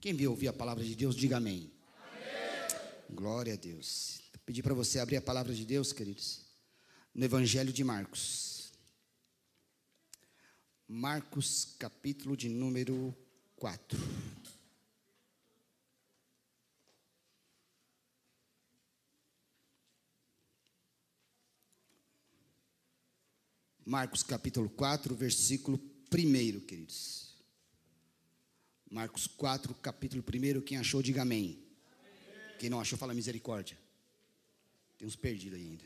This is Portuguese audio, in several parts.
Quem viu ouvir a palavra de Deus, diga amém. amém. Glória a Deus. Vou pedir para você abrir a palavra de Deus, queridos, no Evangelho de Marcos. Marcos, capítulo de número 4. Marcos capítulo 4, versículo 1, queridos. Marcos 4, capítulo 1, quem achou, diga amém. amém. Quem não achou, fala misericórdia. Tem uns perdidos ainda.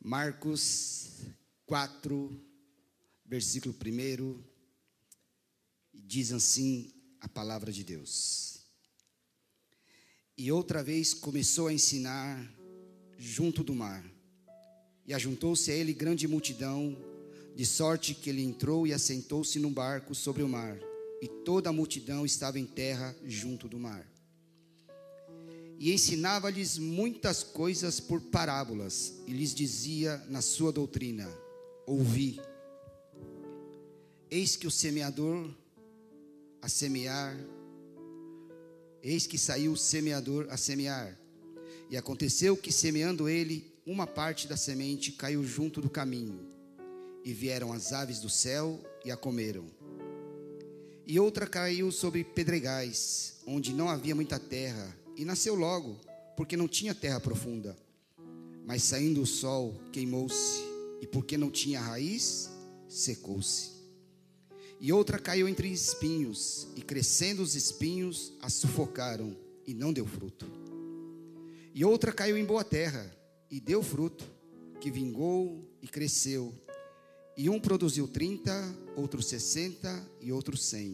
Marcos 4, versículo 1, diz assim a palavra de Deus. E outra vez começou a ensinar junto do mar e ajuntou-se a ele grande multidão, de sorte que ele entrou e assentou-se num barco sobre o mar, e toda a multidão estava em terra junto do mar. E ensinava-lhes muitas coisas por parábolas, e lhes dizia na sua doutrina: Ouvi. Eis que o semeador a semear, eis que saiu o semeador a semear. E aconteceu que, semeando ele, uma parte da semente caiu junto do caminho, e vieram as aves do céu e a comeram. E outra caiu sobre pedregais, onde não havia muita terra, e nasceu logo, porque não tinha terra profunda. Mas saindo o sol, queimou-se, e porque não tinha raiz, secou-se. E outra caiu entre espinhos, e crescendo os espinhos, a sufocaram, e não deu fruto. E outra caiu em boa terra, e deu fruto, que vingou e cresceu. E um produziu trinta, outro sessenta e outro cem.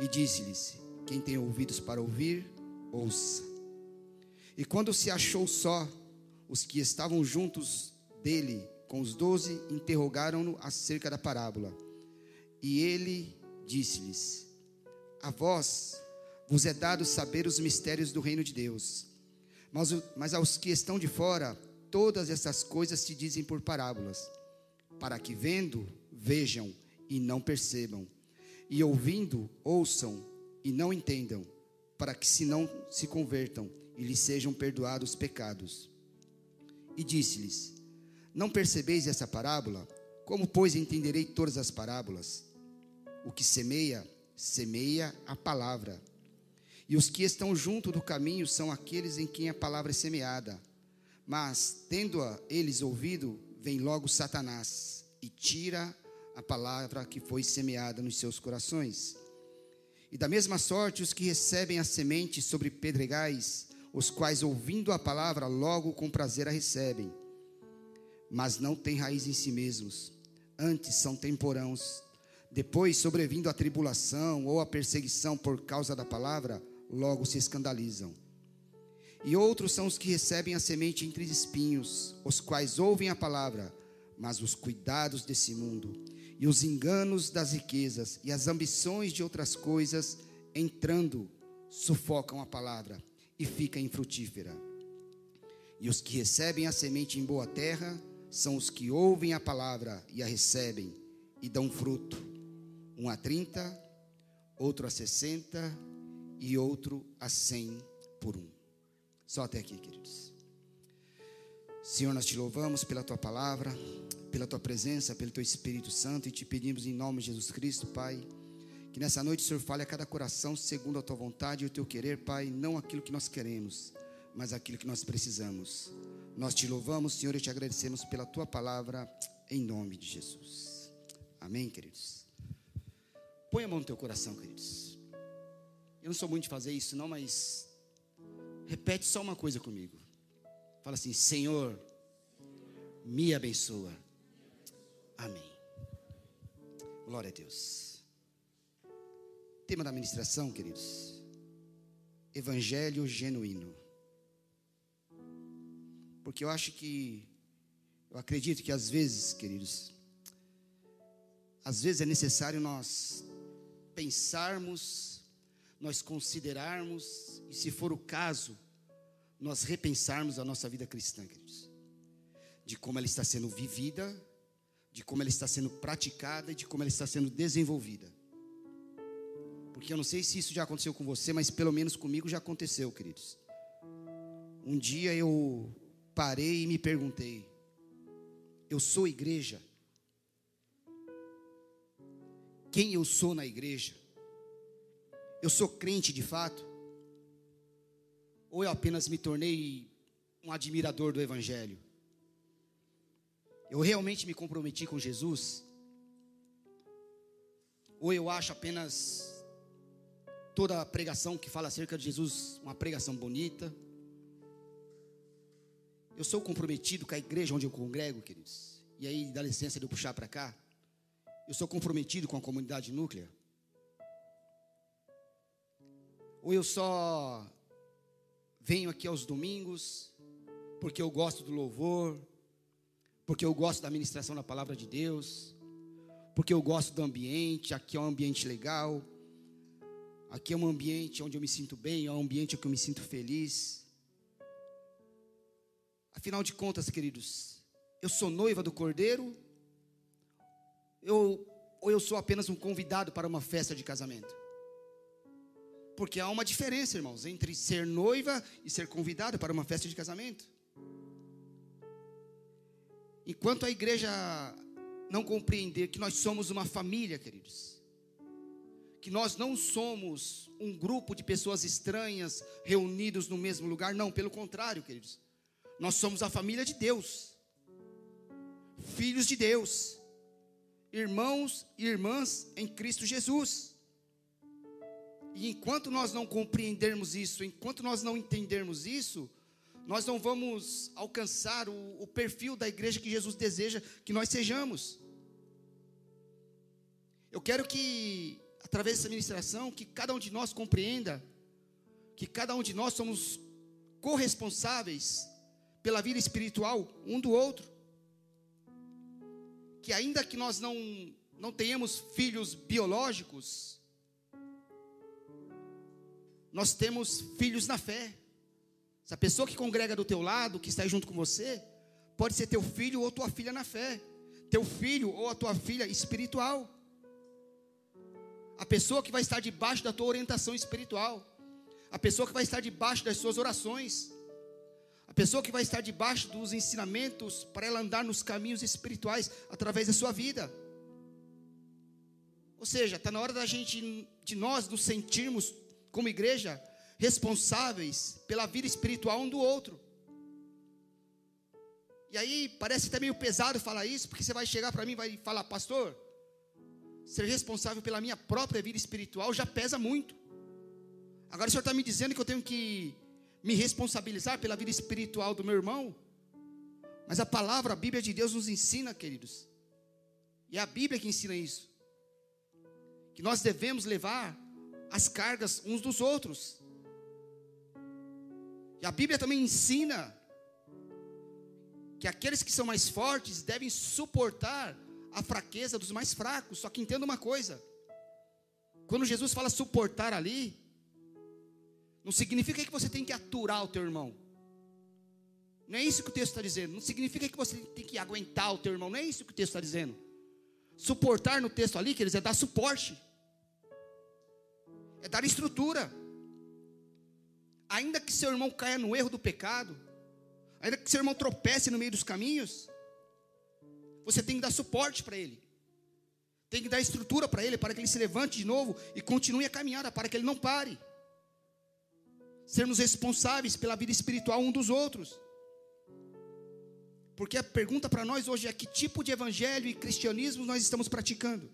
E disse-lhes: Quem tem ouvidos para ouvir, ouça. E quando se achou só, os que estavam juntos dele com os doze interrogaram-no acerca da parábola. E ele disse-lhes: A vós vos é dado saber os mistérios do reino de Deus mas, mas aos que estão de fora, todas essas coisas se dizem por parábolas, para que vendo, vejam e não percebam, e ouvindo, ouçam e não entendam, para que se não se convertam e lhes sejam perdoados os pecados. E disse-lhes: Não percebeis essa parábola? Como, pois, entenderei todas as parábolas? O que semeia, semeia a palavra. E os que estão junto do caminho são aqueles em quem a palavra é semeada. Mas, tendo-a eles ouvido, vem logo Satanás e tira a palavra que foi semeada nos seus corações. E da mesma sorte, os que recebem a semente sobre pedregais, os quais, ouvindo a palavra, logo com prazer a recebem, mas não têm raiz em si mesmos, antes são temporãos. Depois, sobrevindo a tribulação ou a perseguição por causa da palavra, logo se escandalizam. E outros são os que recebem a semente entre espinhos, os quais ouvem a palavra, mas os cuidados desse mundo, e os enganos das riquezas, e as ambições de outras coisas, entrando, sufocam a palavra e fica infrutífera. E os que recebem a semente em boa terra, são os que ouvem a palavra e a recebem, e dão fruto, um a trinta, outro a sessenta e outro a cem por um. Só até aqui, queridos. Senhor, nós te louvamos pela tua palavra, pela tua presença, pelo teu Espírito Santo e te pedimos em nome de Jesus Cristo, Pai, que nessa noite o Senhor fale a cada coração segundo a tua vontade e o teu querer, Pai, não aquilo que nós queremos, mas aquilo que nós precisamos. Nós te louvamos, Senhor, e te agradecemos pela tua palavra, em nome de Jesus. Amém, queridos. Põe a mão no teu coração, queridos. Eu não sou muito de fazer isso, não, mas repete só uma coisa comigo. Fala assim: Senhor, me abençoa. Amém. Glória a Deus. Tema da ministração, queridos: Evangelho genuíno. Porque eu acho que, eu acredito que às vezes, queridos, às vezes é necessário nós pensarmos nós considerarmos e, se for o caso, nós repensarmos a nossa vida cristã, queridos, de como ela está sendo vivida, de como ela está sendo praticada e de como ela está sendo desenvolvida. Porque eu não sei se isso já aconteceu com você, mas pelo menos comigo já aconteceu, queridos. Um dia eu parei e me perguntei: eu sou igreja? Quem eu sou na igreja? Eu sou crente de fato? Ou eu apenas me tornei um admirador do Evangelho? Eu realmente me comprometi com Jesus? Ou eu acho apenas toda a pregação que fala acerca de Jesus uma pregação bonita? Eu sou comprometido com a igreja onde eu congrego, queridos. E aí, dá licença de eu puxar para cá. Eu sou comprometido com a comunidade núclea. Ou eu só venho aqui aos domingos porque eu gosto do louvor, porque eu gosto da ministração da palavra de Deus, porque eu gosto do ambiente, aqui é um ambiente legal, aqui é um ambiente onde eu me sinto bem, é um ambiente onde eu me sinto feliz. Afinal de contas, queridos, eu sou noiva do Cordeiro, eu, ou eu sou apenas um convidado para uma festa de casamento? Porque há uma diferença, irmãos, entre ser noiva e ser convidado para uma festa de casamento. Enquanto a igreja não compreender que nós somos uma família, queridos, que nós não somos um grupo de pessoas estranhas reunidos no mesmo lugar, não, pelo contrário, queridos, nós somos a família de Deus, filhos de Deus, irmãos e irmãs em Cristo Jesus. E enquanto nós não compreendermos isso, enquanto nós não entendermos isso, nós não vamos alcançar o, o, perfil da igreja que Jesus deseja que nós sejamos. Eu quero que, através dessa ministração, que cada um de nós compreenda que cada um de nós somos corresponsáveis pela vida espiritual um do outro. Que ainda que nós não, não tenhamos filhos biológicos, nós temos filhos na fé. Essa pessoa que congrega do teu lado, que está junto com você, pode ser teu filho ou tua filha na fé, teu filho ou a tua filha espiritual. A pessoa que vai estar debaixo da tua orientação espiritual, a pessoa que vai estar debaixo das suas orações, a pessoa que vai estar debaixo dos ensinamentos para ela andar nos caminhos espirituais através da sua vida. Ou seja, está na hora da gente, de nós nos sentirmos como igreja, responsáveis pela vida espiritual um do outro. E aí parece até meio pesado falar isso, porque você vai chegar para mim e vai falar, pastor, ser responsável pela minha própria vida espiritual já pesa muito. Agora o senhor está me dizendo que eu tenho que me responsabilizar pela vida espiritual do meu irmão? Mas a palavra, a Bíblia de Deus nos ensina, queridos, e é a Bíblia que ensina isso, que nós devemos levar as cargas uns dos outros. E a Bíblia também ensina que aqueles que são mais fortes devem suportar a fraqueza dos mais fracos. Só que entenda uma coisa: quando Jesus fala suportar ali, não significa que você tem que aturar o teu irmão. Não é isso que o texto está dizendo. Não significa que você tem que aguentar o teu irmão. Não é isso que o texto está dizendo. Suportar no texto ali, quer dizer, é dar suporte é dar estrutura. Ainda que seu irmão caia no erro do pecado, ainda que seu irmão tropece no meio dos caminhos, você tem que dar suporte para ele, tem que dar estrutura para ele, para que ele se levante de novo e continue a caminhada, para que ele não pare. Sermos responsáveis pela vida espiritual um dos outros. Porque a pergunta para nós hoje é: que tipo de evangelho e cristianismo nós estamos praticando?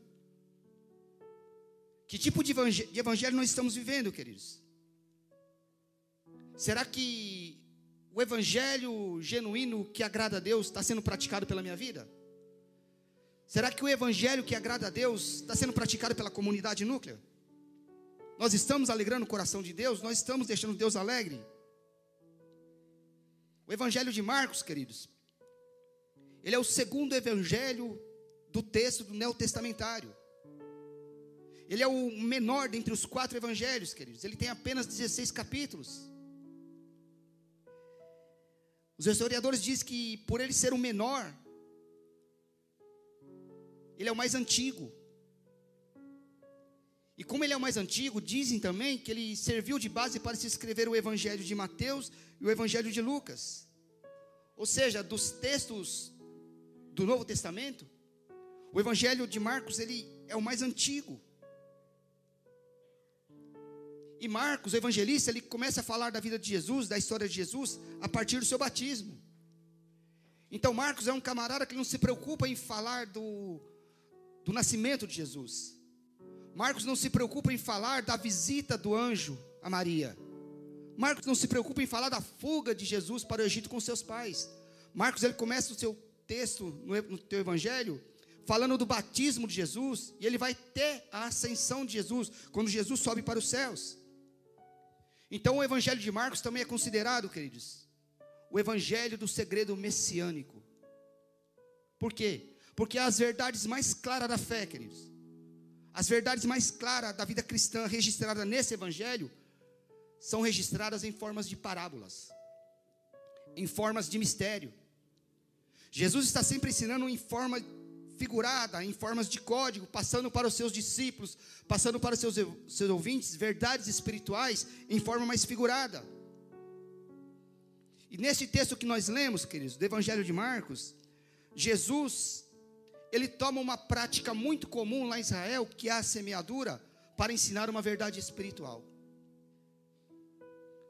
Que tipo de evangelho nós estamos vivendo, queridos? Será que o evangelho genuíno que agrada a Deus está sendo praticado pela minha vida? Será que o evangelho que agrada a Deus está sendo praticado pela comunidade núclea? Nós estamos alegrando o coração de Deus? Nós estamos deixando Deus alegre? O evangelho de Marcos, queridos, ele é o segundo evangelho do texto do neotestamentário. Ele é o menor dentre os quatro evangelhos, queridos. Ele tem apenas 16 capítulos. Os historiadores dizem que por ele ser o menor, ele é o mais antigo. E como ele é o mais antigo, dizem também que ele serviu de base para se escrever o Evangelho de Mateus e o Evangelho de Lucas. Ou seja, dos textos do Novo Testamento, o Evangelho de Marcos ele é o mais antigo. E Marcos, o evangelista, ele começa a falar da vida de Jesus, da história de Jesus, a partir do seu batismo. Então, Marcos é um camarada que não se preocupa em falar do, do nascimento de Jesus. Marcos não se preocupa em falar da visita do anjo a Maria. Marcos não se preocupa em falar da fuga de Jesus para o Egito com seus pais. Marcos ele começa o seu texto no, no teu evangelho falando do batismo de Jesus e ele vai ter a ascensão de Jesus quando Jesus sobe para os céus. Então o evangelho de Marcos também é considerado, queridos, o evangelho do segredo messiânico. Por quê? Porque as verdades mais claras da fé, queridos, as verdades mais claras da vida cristã registrada nesse evangelho são registradas em formas de parábolas, em formas de mistério. Jesus está sempre ensinando em forma figurada, em formas de código, passando para os seus discípulos, passando para os seus, seus ouvintes, verdades espirituais em forma mais figurada. E nesse texto que nós lemos, queridos, do Evangelho de Marcos, Jesus, ele toma uma prática muito comum lá em Israel, que é a semeadura, para ensinar uma verdade espiritual.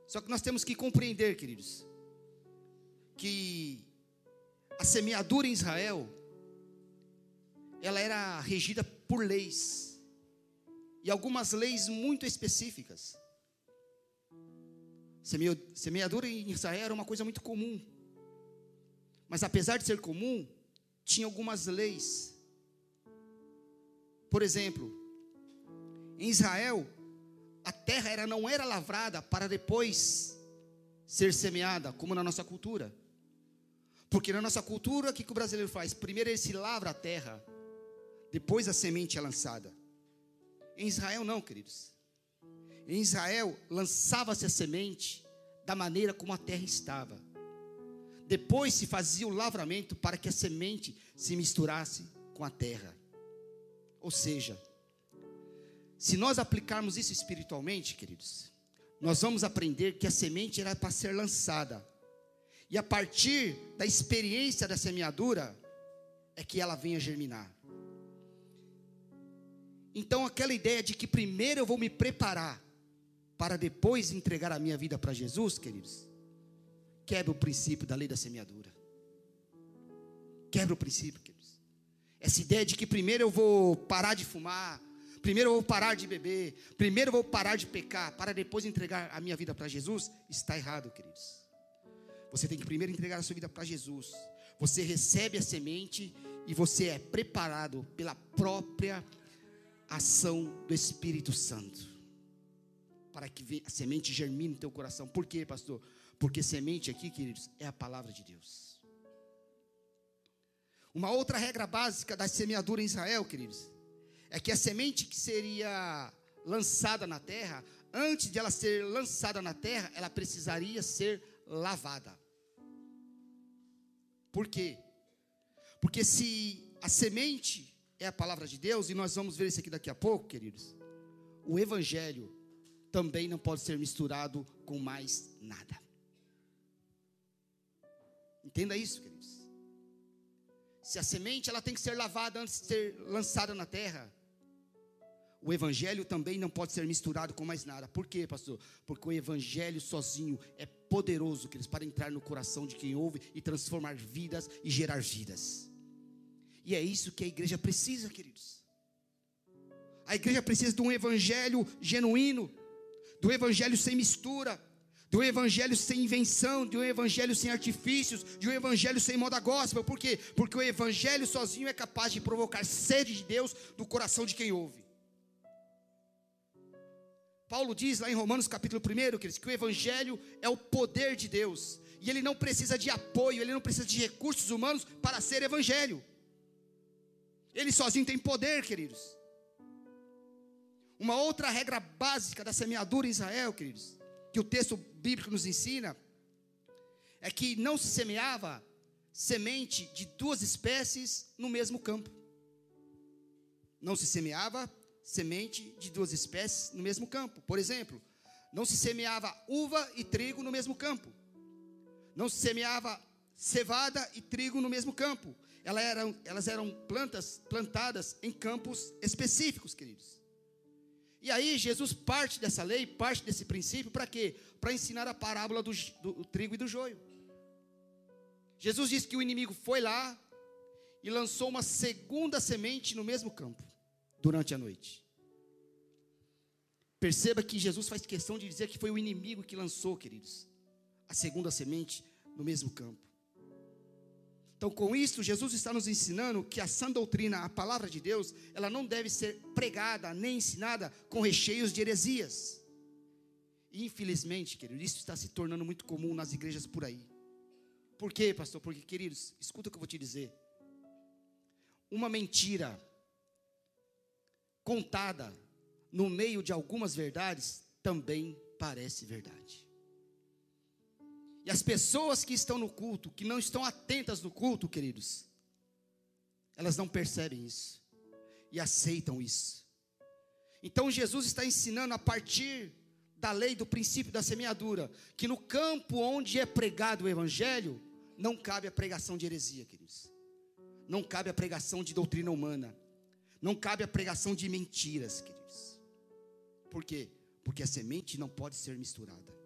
Só que nós temos que compreender, queridos, que a semeadura em Israel ela era regida por leis. E algumas leis muito específicas. Semeadura em Israel era uma coisa muito comum. Mas apesar de ser comum, tinha algumas leis. Por exemplo, em Israel, a terra era, não era lavrada para depois ser semeada, como na nossa cultura. Porque na nossa cultura, o que, que o brasileiro faz? Primeiro ele se lavra a terra, depois a semente é lançada. Em Israel, não, queridos. Em Israel, lançava-se a semente da maneira como a terra estava. Depois se fazia o lavramento para que a semente se misturasse com a terra. Ou seja, se nós aplicarmos isso espiritualmente, queridos, nós vamos aprender que a semente era para ser lançada. E a partir da experiência da semeadura, é que ela venha germinar. Então, aquela ideia de que primeiro eu vou me preparar para depois entregar a minha vida para Jesus, queridos, quebra o princípio da lei da semeadura. Quebra o princípio, queridos. Essa ideia de que primeiro eu vou parar de fumar, primeiro eu vou parar de beber, primeiro eu vou parar de pecar, para depois entregar a minha vida para Jesus, está errado, queridos. Você tem que primeiro entregar a sua vida para Jesus. Você recebe a semente e você é preparado pela própria ação do Espírito Santo. Para que a semente germine no teu coração. Por quê, pastor? Porque semente aqui, queridos, é a palavra de Deus. Uma outra regra básica da semeadura em Israel, queridos, é que a semente que seria lançada na terra, antes de ela ser lançada na terra, ela precisaria ser lavada. Por quê? Porque se a semente é a palavra de Deus, e nós vamos ver isso aqui daqui a pouco, queridos. O evangelho também não pode ser misturado com mais nada. Entenda isso, queridos. Se a semente ela tem que ser lavada antes de ser lançada na terra, o evangelho também não pode ser misturado com mais nada. Por quê, pastor? Porque o evangelho sozinho é poderoso, queridos, para entrar no coração de quem ouve e transformar vidas e gerar vidas. E é isso que a igreja precisa, queridos. A igreja precisa de um evangelho genuíno, do evangelho sem mistura, do evangelho sem invenção, de um evangelho sem artifícios, de um evangelho sem moda gospel. Por quê? Porque o evangelho sozinho é capaz de provocar sede de Deus no coração de quem ouve. Paulo diz lá em Romanos capítulo 1, queridos, que o evangelho é o poder de Deus. E ele não precisa de apoio, ele não precisa de recursos humanos para ser evangelho. Ele sozinho tem poder, queridos. Uma outra regra básica da semeadura em Israel, queridos, que o texto bíblico nos ensina, é que não se semeava semente de duas espécies no mesmo campo. Não se semeava semente de duas espécies no mesmo campo. Por exemplo, não se semeava uva e trigo no mesmo campo. Não se semeava cevada e trigo no mesmo campo. Elas eram, elas eram plantas plantadas em campos específicos, queridos. E aí Jesus parte dessa lei, parte desse princípio, para quê? Para ensinar a parábola do, do, do trigo e do joio. Jesus disse que o inimigo foi lá e lançou uma segunda semente no mesmo campo, durante a noite. Perceba que Jesus faz questão de dizer que foi o inimigo que lançou, queridos, a segunda semente no mesmo campo. Então, com isso, Jesus está nos ensinando que a sã doutrina, a palavra de Deus, ela não deve ser pregada nem ensinada com recheios de heresias. Infelizmente, querido, isso está se tornando muito comum nas igrejas por aí. Por quê, pastor? Porque, queridos, escuta o que eu vou te dizer. Uma mentira contada no meio de algumas verdades também parece verdade. As pessoas que estão no culto, que não estão atentas no culto, queridos, elas não percebem isso e aceitam isso. Então Jesus está ensinando a partir da lei do princípio da semeadura, que no campo onde é pregado o evangelho, não cabe a pregação de heresia, queridos. Não cabe a pregação de doutrina humana. Não cabe a pregação de mentiras, queridos. Por quê? Porque a semente não pode ser misturada.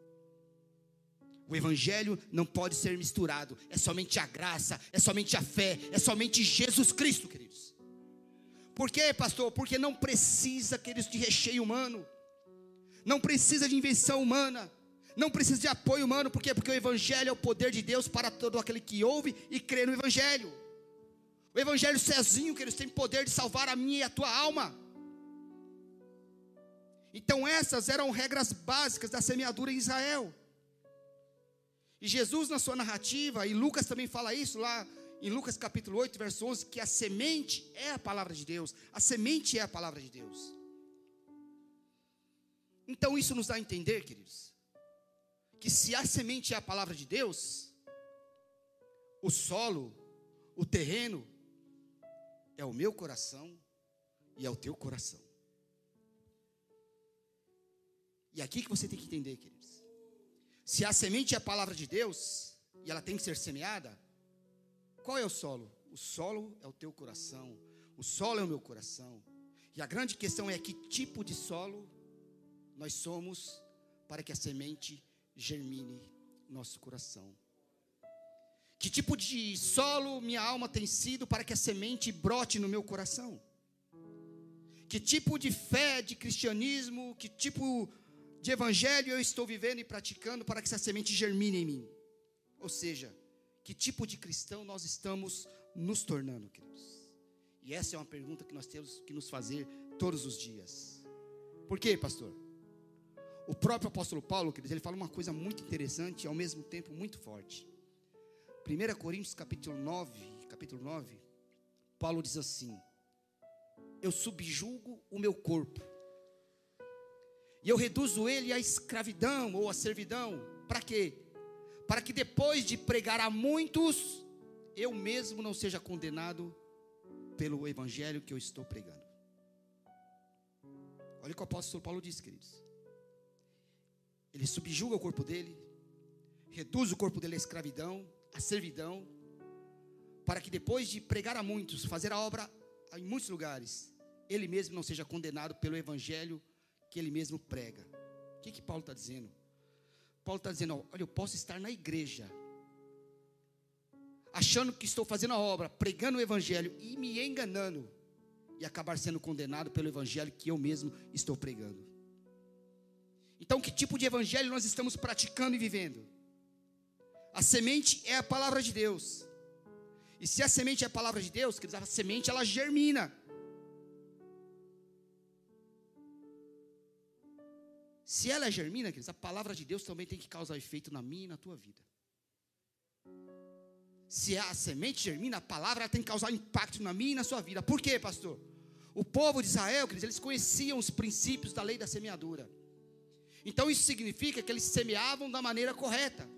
O evangelho não pode ser misturado. É somente a graça, é somente a fé, é somente Jesus Cristo, queridos. Por quê, pastor? Porque não precisa, queridos, de recheio humano. Não precisa de invenção humana. Não precisa de apoio humano. Por quê? Porque o evangelho é o poder de Deus para todo aquele que ouve e crê no evangelho. O evangelho sozinho, queridos, tem poder de salvar a minha e a tua alma. Então essas eram regras básicas da semeadura em Israel. E Jesus, na sua narrativa, e Lucas também fala isso lá em Lucas capítulo 8, verso 11, que a semente é a palavra de Deus. A semente é a palavra de Deus. Então isso nos dá a entender, queridos, que se a semente é a palavra de Deus, o solo, o terreno, é o meu coração e é o teu coração. E é aqui que você tem que entender, queridos. Se a semente é a palavra de Deus e ela tem que ser semeada, qual é o solo? O solo é o teu coração, o solo é o meu coração. E a grande questão é que tipo de solo nós somos para que a semente germine no nosso coração. Que tipo de solo minha alma tem sido para que a semente brote no meu coração? Que tipo de fé, de cristianismo, que tipo de evangelho eu estou vivendo e praticando para que essa semente germine em mim? Ou seja, que tipo de cristão nós estamos nos tornando, queridos? E essa é uma pergunta que nós temos que nos fazer todos os dias. Por quê, pastor? O próprio apóstolo Paulo, queridos, ele fala uma coisa muito interessante e ao mesmo tempo muito forte. 1 Coríntios capítulo 9, capítulo 9, Paulo diz assim: Eu subjugo o meu corpo e eu reduzo ele à escravidão ou à servidão. Para quê? Para que depois de pregar a muitos, eu mesmo não seja condenado pelo evangelho que eu estou pregando. Olha o que o apóstolo Paulo disse, queridos. Ele subjuga o corpo dele, reduz o corpo dele à escravidão, à servidão, para que depois de pregar a muitos, fazer a obra em muitos lugares, ele mesmo não seja condenado pelo evangelho que ele mesmo prega. O que, que Paulo está dizendo? Paulo está dizendo: olha, eu posso estar na igreja, achando que estou fazendo a obra, pregando o evangelho e me enganando, e acabar sendo condenado pelo evangelho que eu mesmo estou pregando. Então, que tipo de evangelho nós estamos praticando e vivendo? A semente é a palavra de Deus. E se a semente é a palavra de Deus, quer dizer, a semente ela germina. Se ela germina, queridos, a palavra de Deus também tem que causar efeito na minha e na tua vida. Se a semente germina, a palavra tem que causar impacto na minha e na sua vida. Por quê, pastor? O povo de Israel, queridos, eles conheciam os princípios da lei da semeadura. Então isso significa que eles semeavam da maneira correta.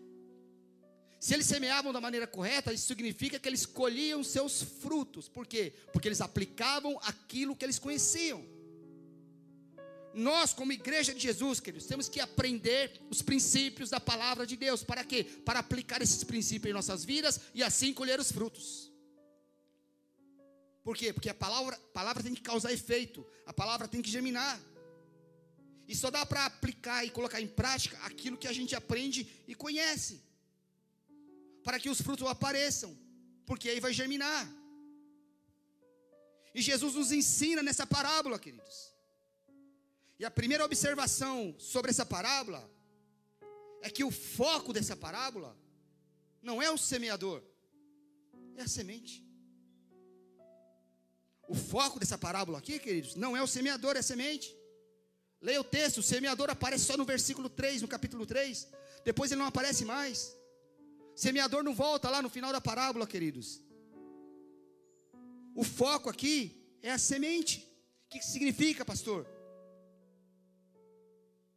Se eles semeavam da maneira correta, isso significa que eles colhiam seus frutos. Por quê? Porque eles aplicavam aquilo que eles conheciam. Nós, como igreja de Jesus, queridos, temos que aprender os princípios da palavra de Deus. Para quê? Para aplicar esses princípios em nossas vidas e assim colher os frutos. Por quê? Porque a palavra, a palavra tem que causar efeito, a palavra tem que germinar. E só dá para aplicar e colocar em prática aquilo que a gente aprende e conhece, para que os frutos apareçam, porque aí vai germinar. E Jesus nos ensina nessa parábola, queridos. E a primeira observação sobre essa parábola é que o foco dessa parábola não é o semeador, é a semente. O foco dessa parábola aqui, queridos, não é o semeador, é a semente. Leia o texto, o semeador aparece só no versículo 3, no capítulo 3. Depois ele não aparece mais. O semeador não volta lá no final da parábola, queridos. O foco aqui é a semente. O que significa, pastor?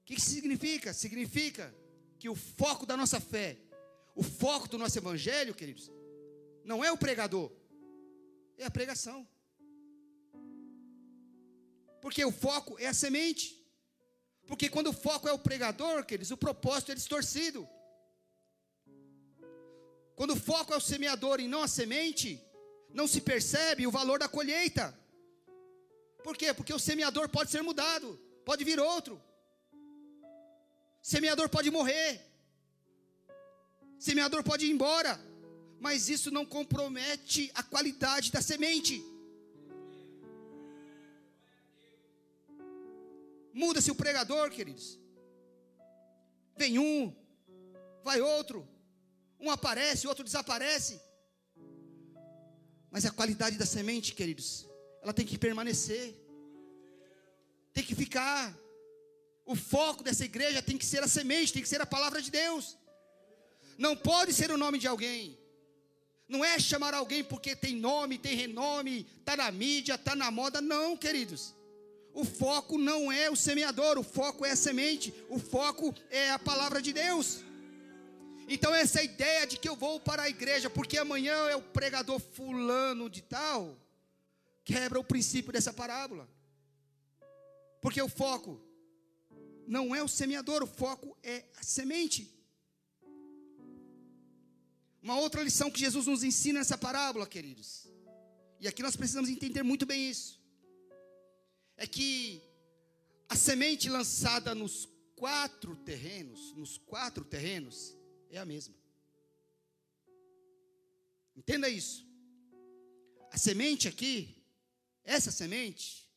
O que significa? Significa que o foco da nossa fé, o foco do nosso evangelho, queridos, não é o pregador, é a pregação. Porque o foco é a semente. Porque quando o foco é o pregador, queridos, o propósito é distorcido. Quando o foco é o semeador e não a semente, não se percebe o valor da colheita. Por quê? Porque o semeador pode ser mudado, pode vir outro. Semeador pode morrer. Semeador pode ir embora. Mas isso não compromete a qualidade da semente. Muda-se o pregador, queridos. Vem um, vai outro. Um aparece, outro desaparece. Mas a qualidade da semente, queridos, ela tem que permanecer. Tem que ficar. O foco dessa igreja tem que ser a semente, tem que ser a palavra de Deus. Não pode ser o nome de alguém. Não é chamar alguém porque tem nome, tem renome, está na mídia, está na moda. Não, queridos. O foco não é o semeador, o foco é a semente, o foco é a palavra de Deus. Então, essa ideia de que eu vou para a igreja porque amanhã é o pregador fulano de tal, quebra o princípio dessa parábola. Porque o foco não é o semeador, o foco é a semente. Uma outra lição que Jesus nos ensina nessa parábola, queridos, e aqui nós precisamos entender muito bem isso, é que a semente lançada nos quatro terrenos, nos quatro terrenos, é a mesma. Entenda isso. A semente aqui, essa semente,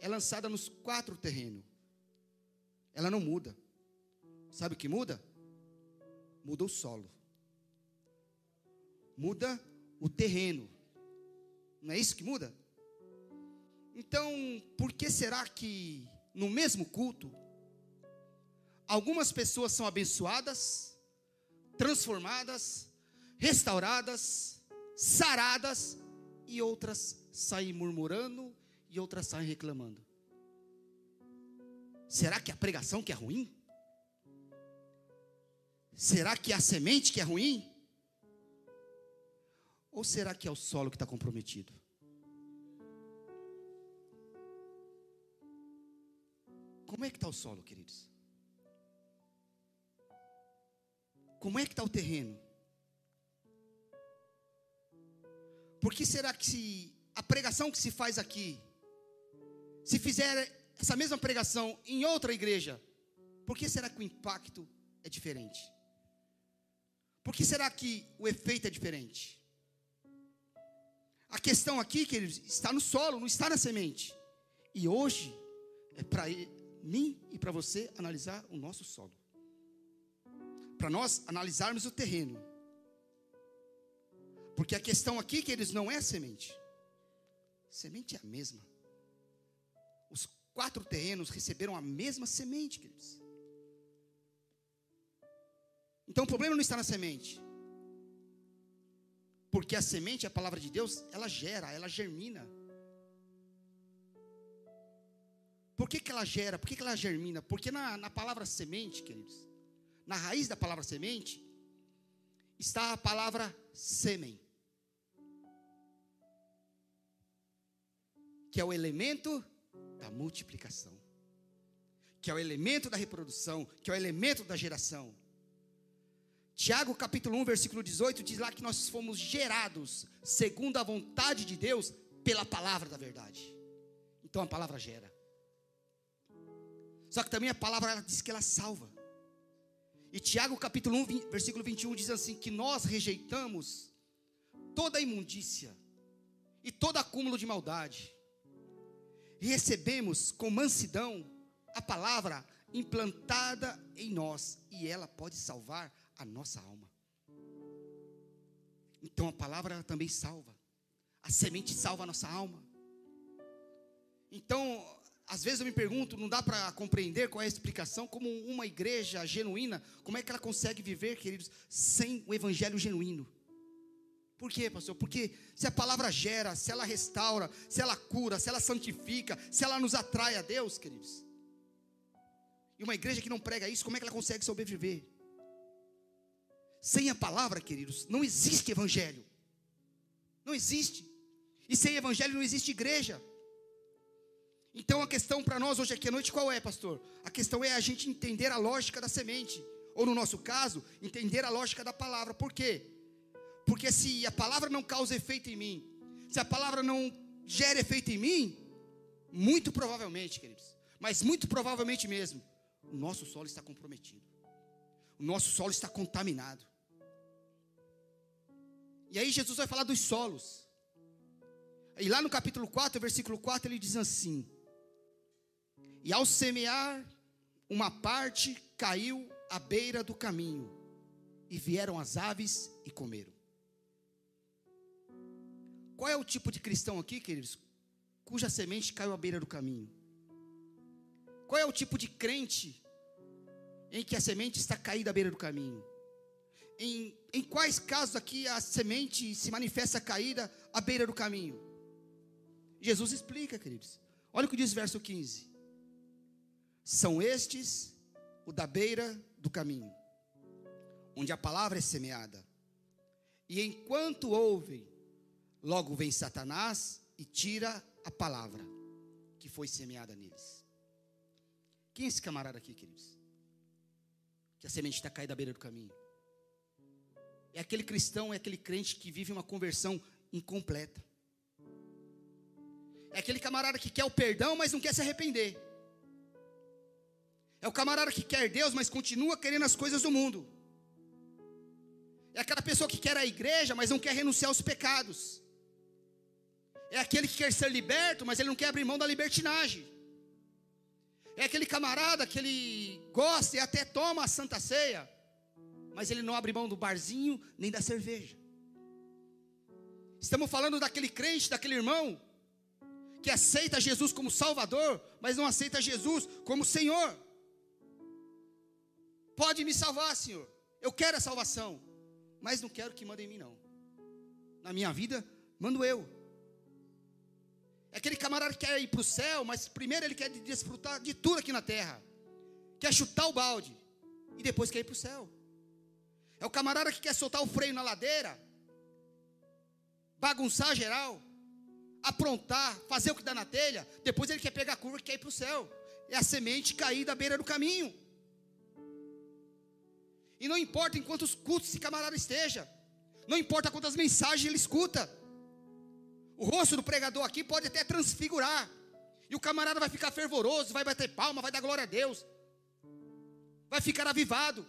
é lançada nos quatro terrenos. Ela não muda. Sabe o que muda? Muda o solo. Muda o terreno. Não é isso que muda? Então, por que será que no mesmo culto algumas pessoas são abençoadas transformadas, restauradas, saradas, e outras saem murmurando e outras saem reclamando. Será que a pregação que é ruim? Será que é a semente que é ruim? Ou será que é o solo que está comprometido? Como é que está o solo, queridos? Como é que está o terreno? Por que será que se a pregação que se faz aqui, se fizer essa mesma pregação em outra igreja, por que será que o impacto é diferente? Por que será que o efeito é diferente? A questão aqui, queridos, está no solo, não está na semente. E hoje é para mim e para você analisar o nosso solo para nós analisarmos o terreno. Porque a questão aqui, que eles não é semente. Semente é a mesma. Quatro terrenos receberam a mesma semente, queridos. Então o problema não está na semente. Porque a semente, a palavra de Deus, ela gera, ela germina. Por que, que ela gera? Por que, que ela germina? Porque na, na palavra semente, queridos, na raiz da palavra semente, está a palavra sêmen, que é o elemento da multiplicação. que é o elemento da reprodução, que é o elemento da geração. Tiago capítulo 1, versículo 18 diz lá que nós fomos gerados segundo a vontade de Deus pela palavra da verdade. Então a palavra gera. Só que também a palavra ela diz que ela salva. E Tiago capítulo 1, versículo 21 diz assim que nós rejeitamos toda imundícia e todo acúmulo de maldade. Recebemos com mansidão a palavra implantada em nós e ela pode salvar a nossa alma. Então a palavra também salva. A semente salva a nossa alma. Então, às vezes eu me pergunto, não dá para compreender qual é a explicação, como uma igreja genuína, como é que ela consegue viver, queridos, sem o evangelho genuíno? Por quê, pastor? Porque se a palavra gera, se ela restaura, se ela cura, se ela santifica, se ela nos atrai a Deus, queridos. E uma igreja que não prega isso, como é que ela consegue sobreviver? Sem a palavra, queridos, não existe evangelho. Não existe. E sem evangelho não existe igreja. Então a questão para nós hoje aqui à noite qual é, pastor? A questão é a gente entender a lógica da semente, ou no nosso caso, entender a lógica da palavra. Por quê? Porque se a palavra não causa efeito em mim, se a palavra não gera efeito em mim, muito provavelmente, queridos, mas muito provavelmente mesmo, o nosso solo está comprometido. O nosso solo está contaminado. E aí Jesus vai falar dos solos. E lá no capítulo 4, versículo 4, ele diz assim: e ao semear, uma parte caiu à beira do caminho, e vieram as aves e comeram. Qual é o tipo de cristão aqui, queridos, cuja semente caiu à beira do caminho? Qual é o tipo de crente em que a semente está caída à beira do caminho? Em, em quais casos aqui a semente se manifesta caída à beira do caminho? Jesus explica, queridos. Olha o que diz o verso 15. São estes o da beira do caminho, onde a palavra é semeada. E enquanto ouvem, logo vem Satanás e tira a palavra que foi semeada neles. Quem é esse camarada aqui, queridos? Que a semente está caída à beira do caminho. É aquele cristão, é aquele crente que vive uma conversão incompleta. É aquele camarada que quer o perdão, mas não quer se arrepender. É o camarada que quer Deus, mas continua querendo as coisas do mundo. É aquela pessoa que quer a igreja, mas não quer renunciar aos pecados. É aquele que quer ser liberto, mas ele não quer abrir mão da libertinagem. É aquele camarada que ele gosta e até toma a santa ceia, mas ele não abre mão do barzinho nem da cerveja. Estamos falando daquele crente, daquele irmão que aceita Jesus como Salvador, mas não aceita Jesus como Senhor. Pode me salvar, Senhor. Eu quero a salvação, mas não quero que mandem em mim, não. Na minha vida, mando eu. Aquele camarada que quer ir para o céu, mas primeiro ele quer desfrutar de tudo aqui na terra. Quer chutar o balde e depois quer ir para o céu. É o camarada que quer soltar o freio na ladeira, bagunçar geral, aprontar, fazer o que dá na telha, depois ele quer pegar a curva e quer ir para o céu. É a semente cair da beira do caminho. E não importa em quantos cultos esse camarada esteja. Não importa quantas mensagens ele escuta. O rosto do pregador aqui pode até transfigurar. E o camarada vai ficar fervoroso, vai bater palma, vai dar glória a Deus. Vai ficar avivado.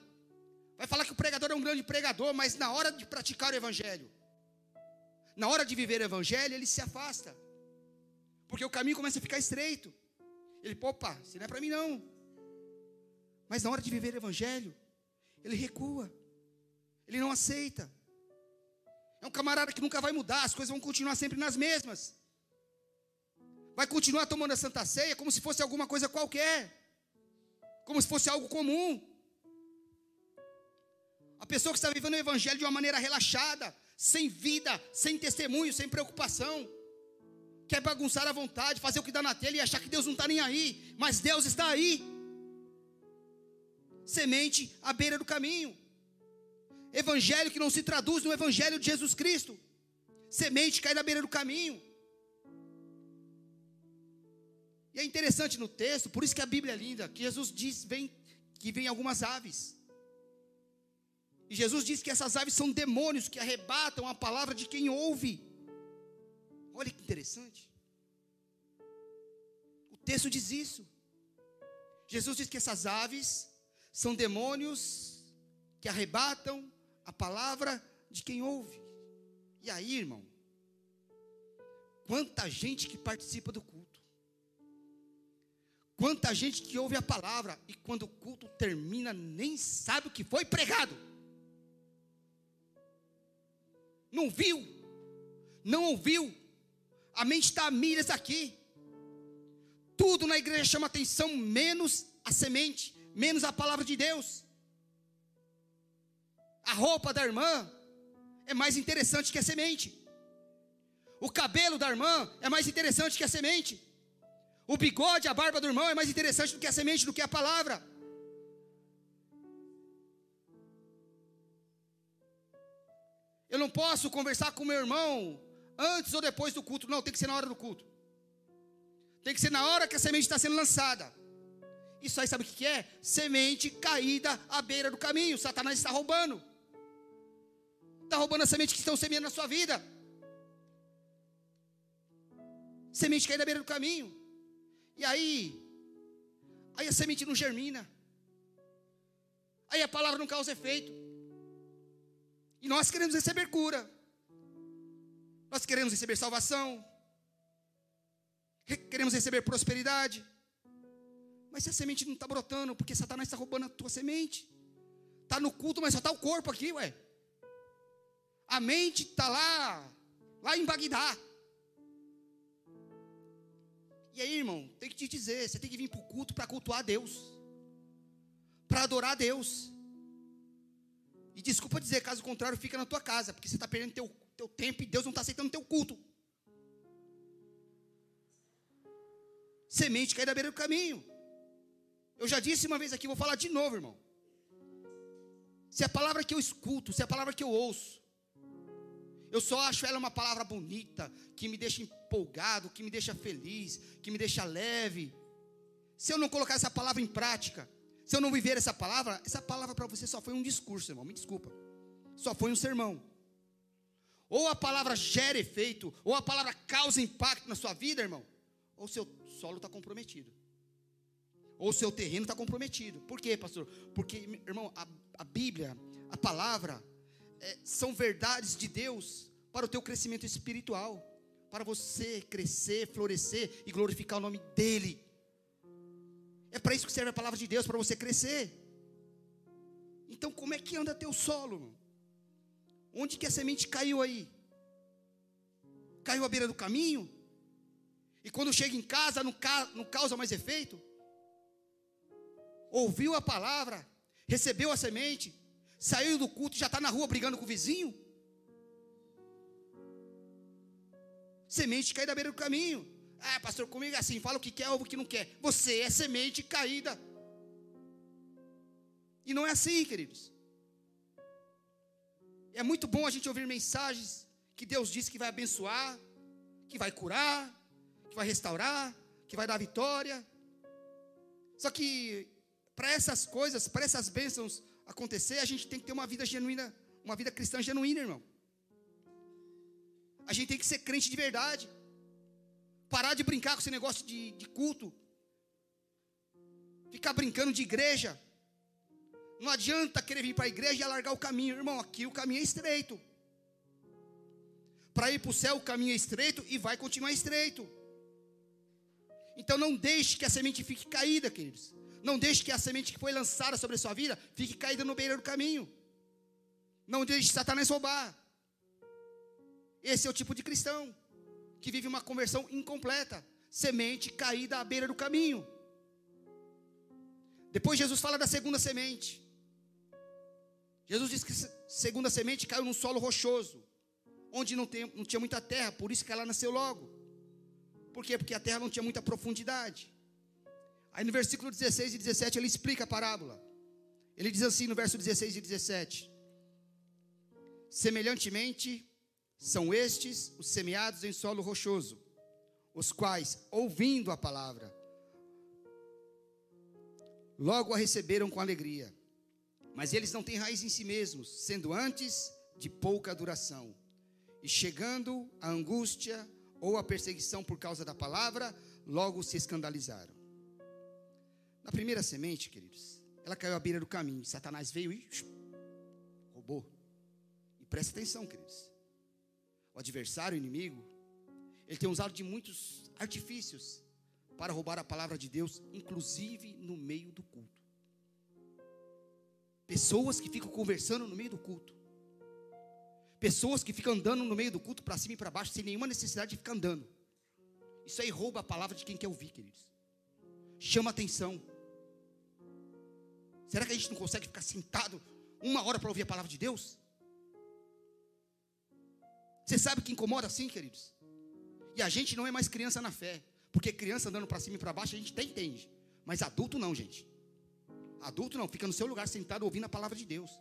Vai falar que o pregador é um grande pregador, mas na hora de praticar o evangelho, na hora de viver o evangelho, ele se afasta. Porque o caminho começa a ficar estreito. Ele, opa, isso não é para mim não. Mas na hora de viver o evangelho, ele recua. Ele não aceita. É um camarada que nunca vai mudar, as coisas vão continuar sempre nas mesmas. Vai continuar tomando a Santa Ceia como se fosse alguma coisa qualquer. Como se fosse algo comum. A pessoa que está vivendo o Evangelho de uma maneira relaxada, sem vida, sem testemunho, sem preocupação, quer bagunçar a vontade, fazer o que dá na telha e achar que Deus não está nem aí, mas Deus está aí semente à beira do caminho. Evangelho que não se traduz no Evangelho de Jesus Cristo. Semente cai na beira do caminho. E é interessante no texto, por isso que a Bíblia é linda, que Jesus diz vem, que vem algumas aves. E Jesus diz que essas aves são demônios que arrebatam a palavra de quem ouve. Olha que interessante. O texto diz isso. Jesus diz que essas aves são demônios que arrebatam a palavra de quem ouve. E aí, irmão, quanta gente que participa do culto. Quanta gente que ouve a palavra e quando o culto termina nem sabe o que foi pregado. Não viu, não ouviu, a mente está a milhas aqui. Tudo na igreja chama atenção, menos a semente, menos a palavra de Deus. A roupa da irmã é mais interessante que a semente. O cabelo da irmã é mais interessante que a semente. O bigode, a barba do irmão é mais interessante do que a semente, do que a palavra. Eu não posso conversar com meu irmão antes ou depois do culto. Não, tem que ser na hora do culto. Tem que ser na hora que a semente está sendo lançada. Isso aí sabe o que é? Semente caída à beira do caminho. Satanás está roubando. Está roubando a semente que estão semeando na sua vida. Semente caída à beira do caminho. E aí, aí a semente não germina. Aí a palavra não causa efeito. E nós queremos receber cura. Nós queremos receber salvação. Queremos receber prosperidade. Mas se a semente não está brotando, porque Satanás está roubando a tua semente. Está no culto, mas só está o corpo aqui, ué. A mente está lá, lá em Bagdá. E aí, irmão, tem que te dizer, você tem que vir para o culto para cultuar a Deus. Para adorar a Deus. E desculpa dizer, caso contrário, fica na tua casa, porque você está perdendo teu, teu tempo e Deus não está aceitando teu culto. Semente cai da beira do caminho. Eu já disse uma vez aqui, vou falar de novo, irmão. Se a palavra que eu escuto, se a palavra que eu ouço, eu só acho ela uma palavra bonita, que me deixa empolgado, que me deixa feliz, que me deixa leve. Se eu não colocar essa palavra em prática, se eu não viver essa palavra, essa palavra para você só foi um discurso, irmão, me desculpa. Só foi um sermão. Ou a palavra gera efeito, ou a palavra causa impacto na sua vida, irmão, ou seu solo está comprometido. Ou seu terreno está comprometido. Por quê, pastor? Porque, irmão, a, a Bíblia, a palavra, é, são verdades de Deus para o teu crescimento espiritual, para você crescer, florescer e glorificar o nome dEle. É para isso que serve a palavra de Deus, para você crescer. Então, como é que anda teu solo? Onde que a semente caiu aí? Caiu à beira do caminho? E quando chega em casa, não, ca não causa mais efeito? Ouviu a palavra, recebeu a semente, saiu do culto, já está na rua brigando com o vizinho. Semente caída da beira do caminho. Ah, pastor, comigo é assim, fala o que quer, ouve o que não quer. Você é semente caída. E não é assim, queridos. É muito bom a gente ouvir mensagens que Deus diz que vai abençoar, que vai curar, que vai restaurar, que vai dar vitória. Só que para essas coisas, para essas bênçãos acontecer, a gente tem que ter uma vida genuína, uma vida cristã genuína, irmão. A gente tem que ser crente de verdade. Parar de brincar com esse negócio de, de culto. Ficar brincando de igreja. Não adianta querer vir para a igreja e alargar o caminho. Irmão, aqui o caminho é estreito. Para ir para o céu o caminho é estreito e vai continuar estreito. Então não deixe que a semente fique caída, queridos. Não deixe que a semente que foi lançada sobre a sua vida fique caída no beira do caminho. Não deixe Satanás roubar. Esse é o tipo de cristão que vive uma conversão incompleta, semente caída à beira do caminho. Depois Jesus fala da segunda semente. Jesus diz que segunda semente caiu num solo rochoso, onde não, tem, não tinha muita terra, por isso que ela nasceu logo. Por quê? Porque a terra não tinha muita profundidade. Aí no versículo 16 e 17 ele explica a parábola. Ele diz assim no verso 16 e 17: Semelhantemente, são estes os semeados em solo rochoso, os quais, ouvindo a palavra, logo a receberam com alegria. Mas eles não têm raiz em si mesmos, sendo antes de pouca duração. E chegando a angústia ou a perseguição por causa da palavra, logo se escandalizaram. Na primeira semente, queridos, ela caiu à beira do caminho. Satanás veio e roubou. E presta atenção, queridos. O adversário, o inimigo, ele tem usado de muitos artifícios para roubar a palavra de Deus, inclusive no meio do culto. Pessoas que ficam conversando no meio do culto. Pessoas que ficam andando no meio do culto para cima e para baixo sem nenhuma necessidade de ficar andando. Isso aí rouba a palavra de quem quer ouvir, queridos. Chama atenção. Será que a gente não consegue ficar sentado uma hora para ouvir a palavra de Deus? Você sabe que incomoda assim, queridos? E a gente não é mais criança na fé. Porque criança andando para cima e para baixo a gente até entende. Mas adulto não, gente. Adulto não, fica no seu lugar sentado ouvindo a palavra de Deus.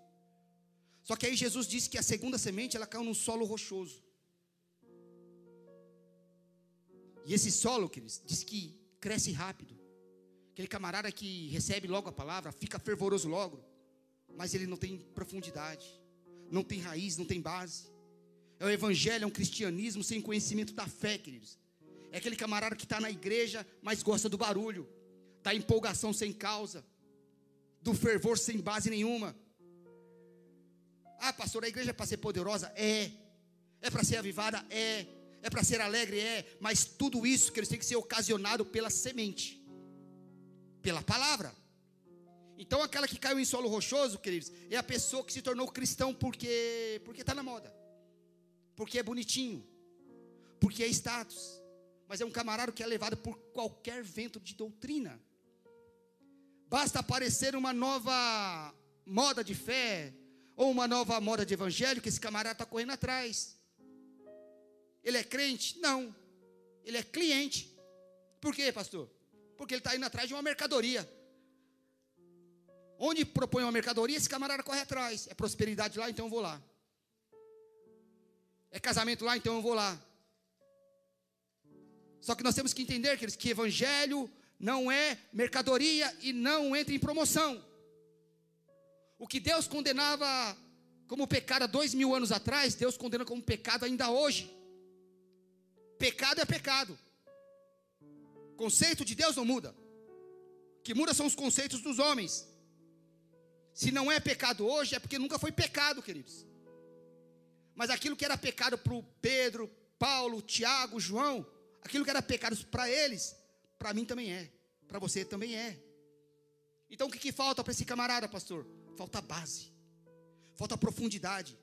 Só que aí Jesus disse que a segunda semente ela caiu num solo rochoso. E esse solo, queridos, diz que cresce rápido. Aquele camarada que recebe logo a palavra, fica fervoroso logo, mas ele não tem profundidade, não tem raiz, não tem base. É o evangelho, é um cristianismo sem conhecimento da fé, queridos. É aquele camarada que está na igreja, mas gosta do barulho, da empolgação sem causa, do fervor sem base nenhuma. Ah, pastor, a igreja é para ser poderosa? É. É para ser avivada? É. É para ser alegre? É. Mas tudo isso, que eles têm que ser ocasionado pela semente, pela palavra. Então, aquela que caiu em solo rochoso, queridos, é a pessoa que se tornou cristão porque porque está na moda, porque é bonitinho, porque é status, mas é um camarada que é levado por qualquer vento de doutrina. Basta aparecer uma nova moda de fé, ou uma nova moda de evangelho, que esse camarada está correndo atrás. Ele é crente? Não. Ele é cliente. Por quê, pastor? Porque ele está indo atrás de uma mercadoria. Onde propõe uma mercadoria, esse camarada corre atrás. É prosperidade lá, então eu vou lá. É casamento lá, então eu vou lá. Só que nós temos que entender, queridos, que evangelho não é mercadoria e não entra em promoção. O que Deus condenava como pecado há dois mil anos atrás, Deus condena como pecado ainda hoje. Pecado é pecado. Conceito de Deus não muda. O que muda são os conceitos dos homens. Se não é pecado hoje, é porque nunca foi pecado, queridos. Mas aquilo que era pecado para Pedro, Paulo, Tiago, João, Aquilo que era pecado para eles, para mim também é. Para você também é. Então o que, que falta para esse camarada, pastor? Falta base. Falta profundidade.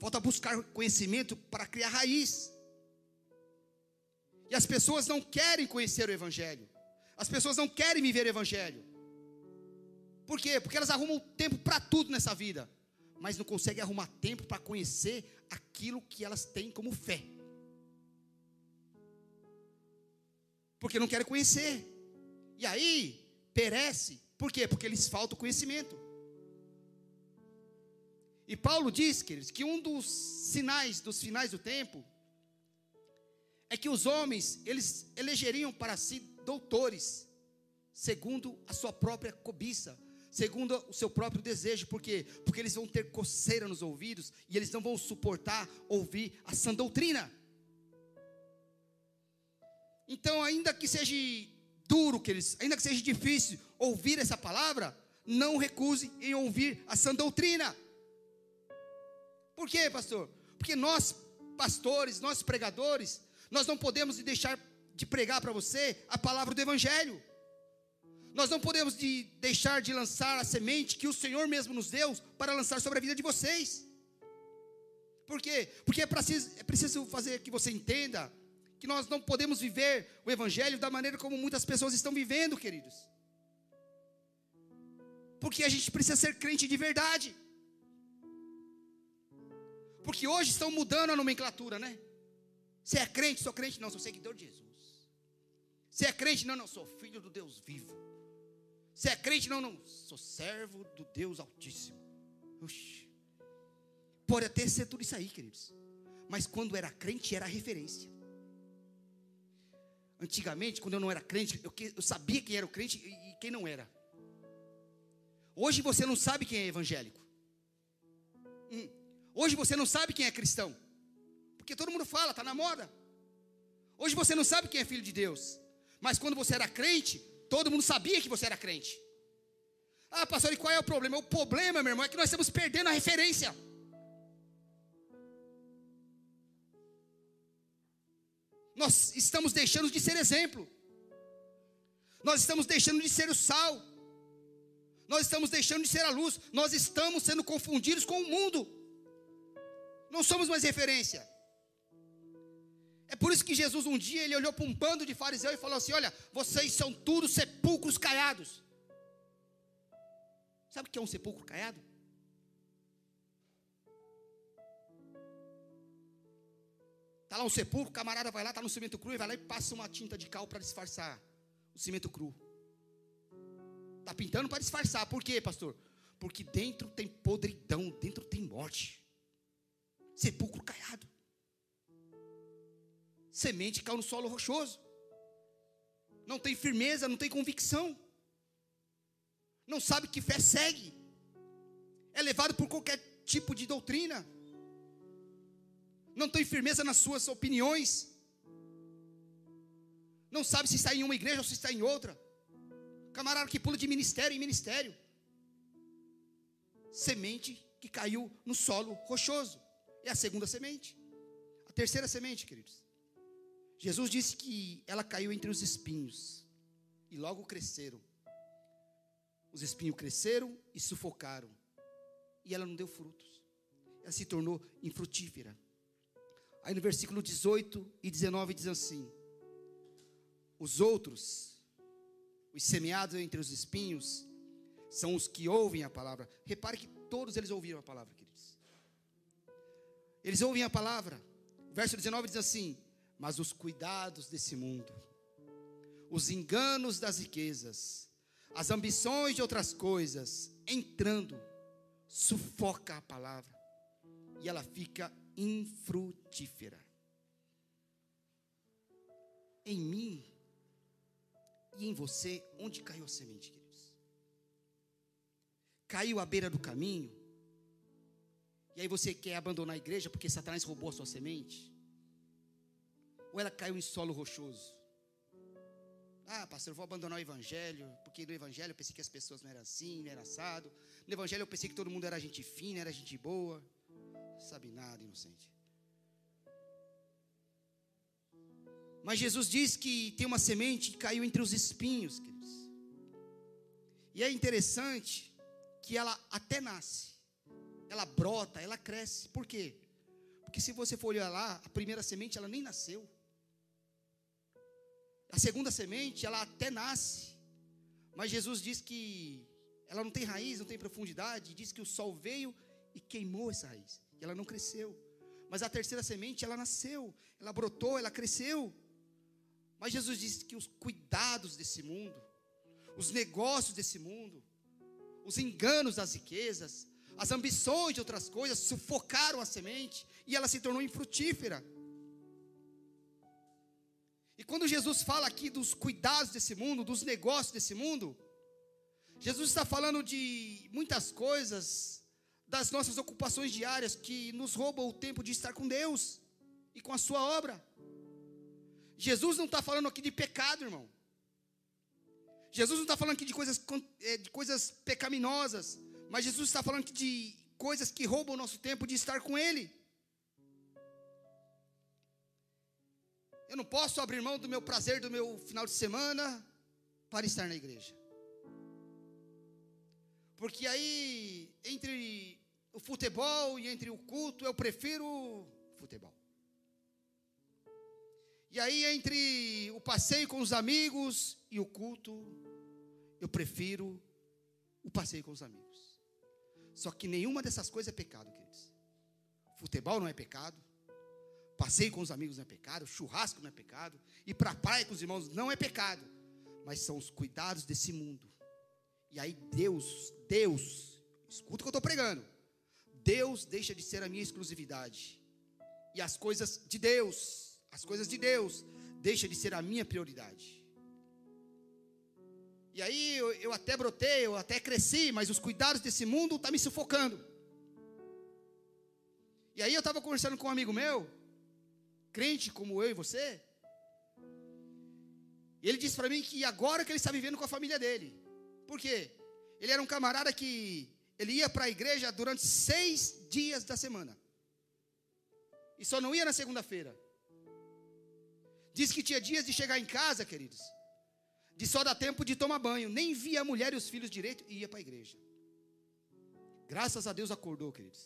Falta buscar conhecimento para criar raiz. E as pessoas não querem conhecer o Evangelho. As pessoas não querem viver o Evangelho. Por quê? Porque elas arrumam tempo para tudo nessa vida, mas não conseguem arrumar tempo para conhecer aquilo que elas têm como fé. porque não querem conhecer. E aí, perece. Por quê? Porque eles faltam conhecimento. E Paulo diz, queridos, que um dos sinais dos finais do tempo é que os homens, eles elegeriam para si doutores, segundo a sua própria cobiça, segundo o seu próprio desejo, por quê? Porque eles vão ter coceira nos ouvidos e eles não vão suportar ouvir a sã doutrina. Então, ainda que seja duro, queridos, ainda que seja difícil ouvir essa palavra, não recuse em ouvir a sã doutrina. Por quê, pastor? Porque nós, pastores, nós pregadores, nós não podemos deixar de pregar para você a palavra do Evangelho. Nós não podemos de deixar de lançar a semente que o Senhor mesmo nos deu para lançar sobre a vida de vocês. Por quê? Porque é preciso, é preciso fazer que você entenda que nós não podemos viver o Evangelho da maneira como muitas pessoas estão vivendo, queridos. Porque a gente precisa ser crente de verdade. Porque hoje estão mudando a nomenclatura, né? Você é crente, sou crente, não, sou seguidor de Jesus. Você é crente, não, não, sou filho do Deus vivo. Você é crente, não, não, sou servo do Deus Altíssimo. Oxi. Pode até ser tudo isso aí, queridos. Mas quando era crente, era referência. Antigamente, quando eu não era crente, eu, eu sabia quem era o crente e, e quem não era. Hoje você não sabe quem é evangélico. Hum. Hoje você não sabe quem é cristão. Porque todo mundo fala, está na moda. Hoje você não sabe quem é filho de Deus. Mas quando você era crente, todo mundo sabia que você era crente. Ah, pastor, e qual é o problema? O problema, meu irmão, é que nós estamos perdendo a referência. Nós estamos deixando de ser exemplo. Nós estamos deixando de ser o sal. Nós estamos deixando de ser a luz. Nós estamos sendo confundidos com o mundo. Não somos mais referência. É por isso que Jesus um dia ele olhou para um bando de fariseus e falou assim: Olha, vocês são tudo sepulcros caiados. Sabe o que é um sepulcro caiado? Está lá um sepulcro, o camarada vai lá, está no cimento cru e vai lá e passa uma tinta de cal para disfarçar o cimento cru. Está pintando para disfarçar. Por quê, pastor? Porque dentro tem podridão, dentro tem morte. Sepulcro caiado. Semente caiu no solo rochoso. Não tem firmeza, não tem convicção. Não sabe que fé segue. É levado por qualquer tipo de doutrina. Não tem firmeza nas suas opiniões. Não sabe se está em uma igreja ou se está em outra. Camarada que pula de ministério em ministério. Semente que caiu no solo rochoso. É a segunda semente. A terceira semente, queridos. Jesus disse que ela caiu entre os espinhos. E logo cresceram. Os espinhos cresceram e sufocaram. E ela não deu frutos. Ela se tornou infrutífera. Aí no versículo 18 e 19 diz assim: Os outros os semeados entre os espinhos são os que ouvem a palavra. Repare que todos eles ouviram a palavra, queridos. Eles ouvem a palavra. O verso 19 diz assim: Mas os cuidados desse mundo, os enganos das riquezas, as ambições de outras coisas, entrando, sufoca a palavra e ela fica infrutífera. Em mim e em você, onde caiu a semente, queridos? Caiu à beira do caminho? E aí você quer abandonar a igreja porque Satanás roubou a sua semente? Ou ela caiu em solo rochoso? Ah, pastor, eu vou abandonar o evangelho, porque no evangelho eu pensei que as pessoas não eram assim, não eram assado. No evangelho eu pensei que todo mundo era gente fina, era gente boa. sabe nada, inocente. Mas Jesus diz que tem uma semente que caiu entre os espinhos, queridos. E é interessante que ela até nasce, ela brota, ela cresce. Por quê? Porque se você for olhar lá, a primeira semente ela nem nasceu. A segunda semente ela até nasce. Mas Jesus diz que ela não tem raiz, não tem profundidade. Diz que o sol veio e queimou essa raiz. E ela não cresceu. Mas a terceira semente ela nasceu, ela brotou, ela cresceu. Mas Jesus disse que os cuidados desse mundo, os negócios desse mundo, os enganos das riquezas, as ambições de outras coisas sufocaram a semente e ela se tornou infrutífera. Quando Jesus fala aqui dos cuidados desse mundo, dos negócios desse mundo, Jesus está falando de muitas coisas, das nossas ocupações diárias que nos roubam o tempo de estar com Deus e com a Sua obra. Jesus não está falando aqui de pecado, irmão. Jesus não está falando aqui de coisas, é, de coisas pecaminosas, mas Jesus está falando aqui de coisas que roubam o nosso tempo de estar com Ele. Eu não posso abrir mão do meu prazer do meu final de semana para estar na igreja. Porque aí, entre o futebol e entre o culto, eu prefiro futebol. E aí, entre o passeio com os amigos e o culto, eu prefiro o passeio com os amigos. Só que nenhuma dessas coisas é pecado, queridos. Futebol não é pecado. Passeio com os amigos não é pecado. Churrasco não é pecado. Ir para a praia com os irmãos não é pecado. Mas são os cuidados desse mundo. E aí Deus, Deus, escuta o que eu estou pregando. Deus deixa de ser a minha exclusividade. E as coisas de Deus as coisas de Deus, deixa de ser a minha prioridade. E aí eu, eu até brotei, eu até cresci, mas os cuidados desse mundo estão tá me sufocando. E aí eu estava conversando com um amigo meu, crente como eu e você, ele disse para mim que agora que ele está vivendo com a família dele. Por quê? Ele era um camarada que ele ia para a igreja durante seis dias da semana. E só não ia na segunda-feira. Diz que tinha dias de chegar em casa, queridos, de só dar tempo de tomar banho, nem via a mulher e os filhos direito e ia para a igreja. Graças a Deus acordou, queridos.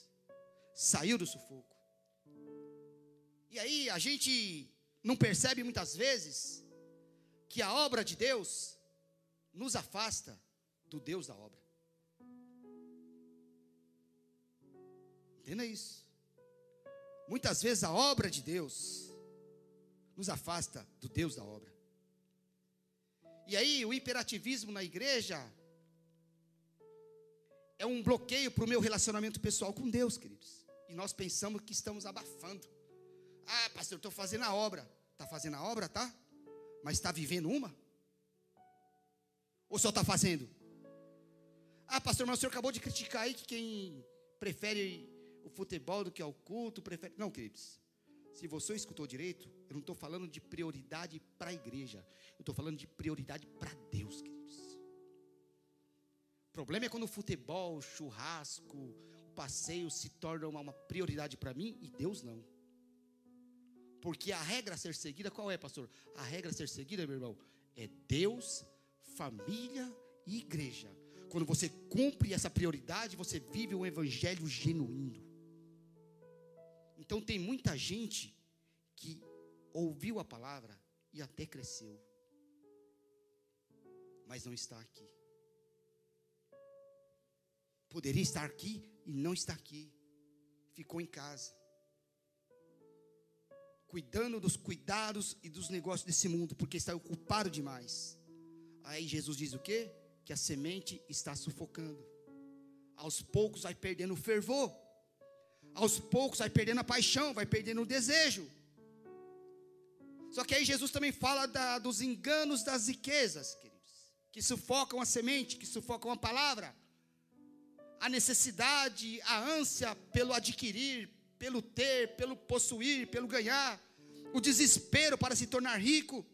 Saiu do sufoco. E aí a gente não percebe muitas vezes que a obra de Deus nos afasta do Deus da obra. Entenda isso. Muitas vezes a obra de Deus nos afasta do Deus da obra. E aí o imperativismo na igreja é um bloqueio para o meu relacionamento pessoal com Deus, queridos. E nós pensamos que estamos abafando. Ah, pastor, estou fazendo a obra. Está fazendo a obra, tá? Mas está vivendo uma? Ou só está fazendo? Ah, pastor, mas o senhor acabou de criticar aí que quem prefere o futebol do que ao culto, prefere. Não, queridos. Se você escutou direito, eu não estou falando de prioridade para a igreja. Eu estou falando de prioridade para Deus, queridos. O problema é quando o futebol, o churrasco, o passeio se tornam uma prioridade para mim e Deus não. Porque a regra a ser seguida, qual é, pastor? A regra a ser seguida, meu irmão, é Deus, família e igreja. Quando você cumpre essa prioridade, você vive um evangelho genuíno. Então tem muita gente que ouviu a palavra e até cresceu, mas não está aqui. Poderia estar aqui e não está aqui. Ficou em casa cuidando dos cuidados e dos negócios desse mundo, porque está ocupado demais. Aí Jesus diz o quê? Que a semente está sufocando. Aos poucos vai perdendo o fervor. Aos poucos vai perdendo a paixão, vai perdendo o desejo. Só que aí Jesus também fala da, dos enganos das riquezas, queridos, que sufocam a semente, que sufocam a palavra. A necessidade, a ânsia pelo adquirir, pelo ter, pelo possuir, pelo ganhar, o desespero para se tornar rico.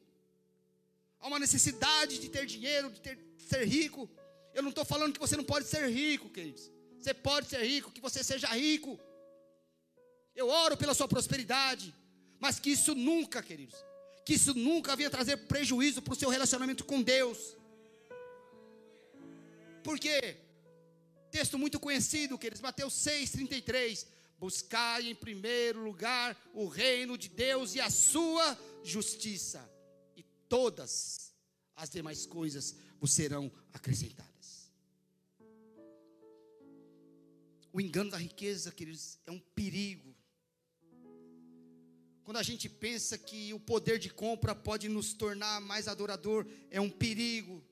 Há uma necessidade de ter dinheiro, de ter, ser rico. Eu não estou falando que você não pode ser rico, queridos. Você pode ser rico, que você seja rico. Eu oro pela sua prosperidade, mas que isso nunca, queridos, que isso nunca venha trazer prejuízo para o seu relacionamento com Deus. Por quê? Texto muito conhecido, queridos, Mateus 6,33. Buscai em primeiro lugar o reino de Deus e a sua justiça, e todas as demais coisas vos serão acrescentadas. O engano da riqueza, queridos, é um perigo. Quando a gente pensa que o poder de compra pode nos tornar mais adorador, é um perigo.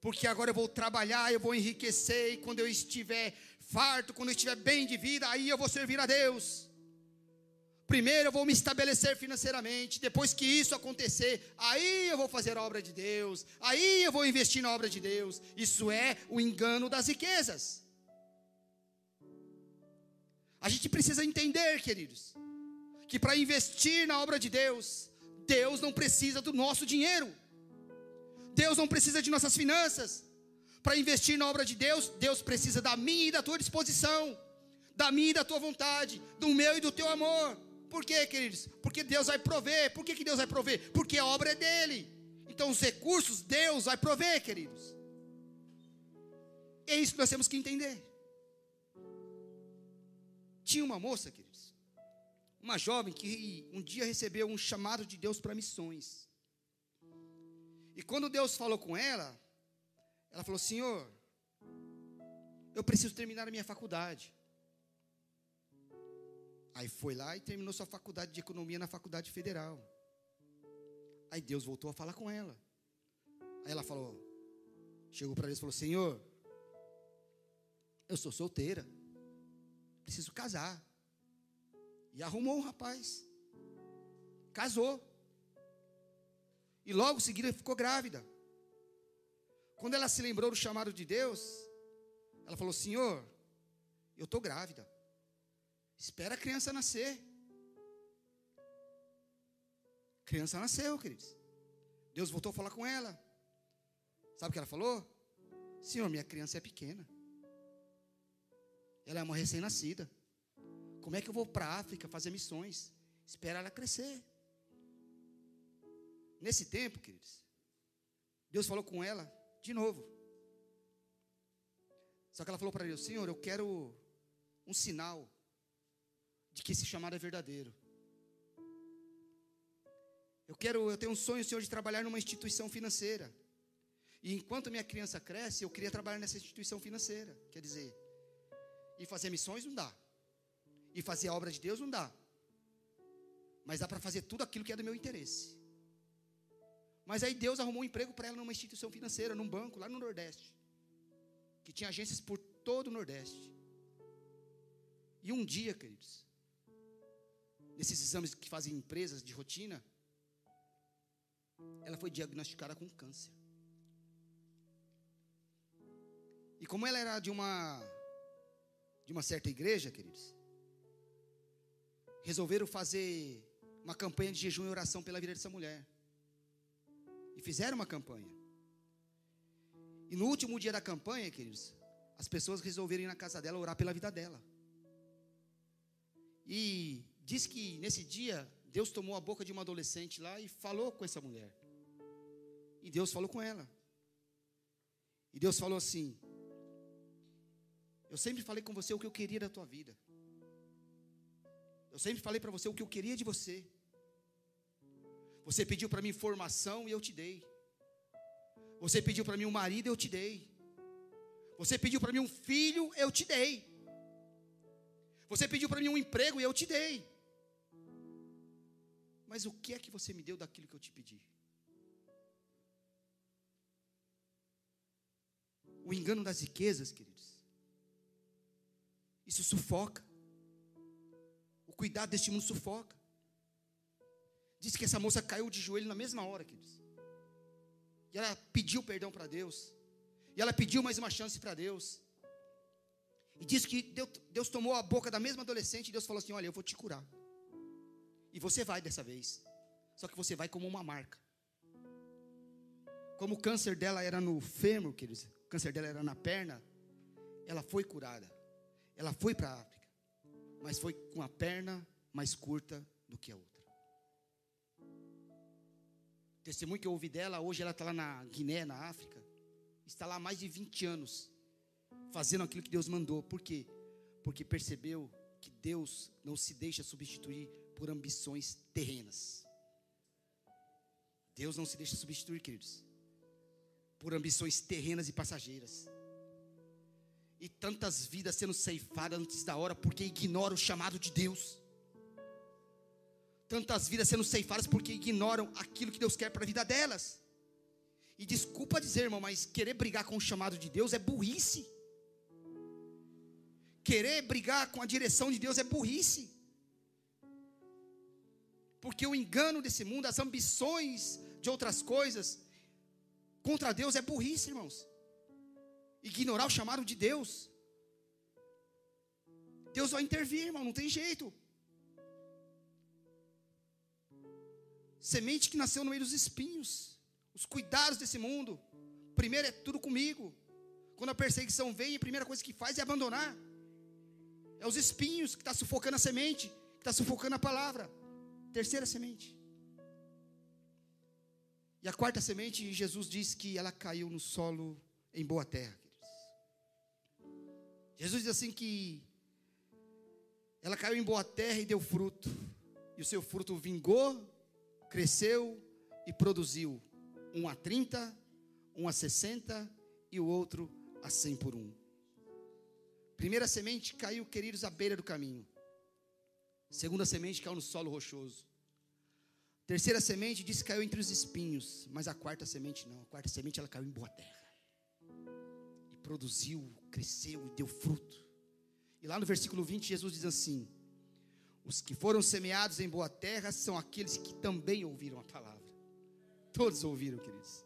Porque agora eu vou trabalhar, eu vou enriquecer, e quando eu estiver farto, quando eu estiver bem de vida, aí eu vou servir a Deus. Primeiro eu vou me estabelecer financeiramente, depois que isso acontecer, aí eu vou fazer a obra de Deus, aí eu vou investir na obra de Deus. Isso é o engano das riquezas. A gente precisa entender, queridos, que para investir na obra de Deus, Deus não precisa do nosso dinheiro, Deus não precisa de nossas finanças, para investir na obra de Deus, Deus precisa da minha e da tua disposição, da minha e da tua vontade, do meu e do teu amor. Por quê, queridos? Porque Deus vai prover. Por que, que Deus vai prover? Porque a obra é dele. Então os recursos Deus vai prover, queridos. É isso que nós temos que entender. Tinha uma moça, queridos, uma jovem que um dia recebeu um chamado de Deus para missões. E quando Deus falou com ela, ela falou: Senhor, eu preciso terminar a minha faculdade. Aí foi lá e terminou sua faculdade de economia na faculdade federal. Aí Deus voltou a falar com ela. Aí ela falou, chegou para Deus e falou: Senhor, eu sou solteira, preciso casar. E arrumou um rapaz, casou. E logo em seguida ficou grávida. Quando ela se lembrou do chamado de Deus, ela falou: Senhor, eu estou grávida. Espera a criança nascer. A criança nasceu, queridos. Deus voltou a falar com ela. Sabe o que ela falou? Senhor, minha criança é pequena. Ela é uma recém-nascida. Como é que eu vou para a África fazer missões? Espera ela crescer. Nesse tempo, queridos, Deus falou com ela de novo. Só que ela falou para Deus: Senhor, eu quero um sinal de que esse chamado é verdadeiro. Eu quero, eu tenho um sonho, Senhor, de trabalhar numa instituição financeira. E enquanto minha criança cresce, eu queria trabalhar nessa instituição financeira. Quer dizer, e fazer missões não dá. E fazer a obra de Deus não dá. Mas dá para fazer tudo aquilo que é do meu interesse. Mas aí Deus arrumou um emprego para ela numa instituição financeira, num banco lá no Nordeste. Que tinha agências por todo o Nordeste. E um dia, queridos, nesses exames que fazem empresas de rotina, ela foi diagnosticada com câncer. E como ela era de uma de uma certa igreja, queridos, resolveram fazer uma campanha de jejum e oração pela vida dessa mulher. E fizeram uma campanha. E no último dia da campanha, queridos, as pessoas resolveram ir na casa dela orar pela vida dela. E diz que nesse dia Deus tomou a boca de uma adolescente lá e falou com essa mulher. E Deus falou com ela. E Deus falou assim: Eu sempre falei com você o que eu queria da tua vida. Eu sempre falei para você o que eu queria de você. Você pediu para mim formação e eu te dei. Você pediu para mim um marido, eu te dei. Você pediu para mim um filho, eu te dei. Você pediu para mim um emprego e eu te dei. Mas o que é que você me deu daquilo que eu te pedi? O engano das riquezas, queridos. Isso sufoca. O cuidado deste mundo sufoca. Diz que essa moça caiu de joelho na mesma hora, queridos. E ela pediu perdão para Deus. E ela pediu mais uma chance para Deus. E diz que Deus, Deus, tomou a boca da mesma adolescente e Deus falou assim: Olha, eu vou te curar. E você vai dessa vez. Só que você vai como uma marca. Como o câncer dela era no fêmur, queridos, o câncer dela era na perna, ela foi curada. Ela foi para a África. Mas foi com a perna mais curta do que a outra. Testemunho que eu ouvi dela, hoje ela está lá na Guiné, na África. Está lá há mais de 20 anos, fazendo aquilo que Deus mandou. Por quê? Porque percebeu que Deus não se deixa substituir por ambições terrenas. Deus não se deixa substituir, queridos, por ambições terrenas e passageiras. E tantas vidas sendo ceifadas antes da hora porque ignoram o chamado de Deus tantas vidas sendo ceifadas porque ignoram aquilo que Deus quer para a vida delas. E desculpa dizer, irmão, mas querer brigar com o chamado de Deus é burrice. Querer brigar com a direção de Deus é burrice. Porque o engano desse mundo, as ambições de outras coisas contra Deus é burrice, irmãos. Ignorar o chamado de Deus. Deus vai intervir, irmão, não tem jeito. Semente que nasceu no meio dos espinhos. Os cuidados desse mundo. Primeiro é tudo comigo. Quando a perseguição vem, a primeira coisa que faz é abandonar. É os espinhos que está sufocando a semente, que está sufocando a palavra. Terceira semente. E a quarta semente, Jesus diz que ela caiu no solo em boa terra. Jesus diz assim que ela caiu em boa terra e deu fruto. E o seu fruto vingou cresceu e produziu um a 30, um a 60 e o outro a 100 por um. Primeira semente caiu, queridos, à beira do caminho. Segunda semente caiu no solo rochoso. Terceira semente disse que caiu entre os espinhos, mas a quarta semente não. A quarta semente ela caiu em boa terra. E produziu, cresceu e deu fruto. E lá no versículo 20 Jesus diz assim: os que foram semeados em boa terra são aqueles que também ouviram a palavra. Todos ouviram, queridos.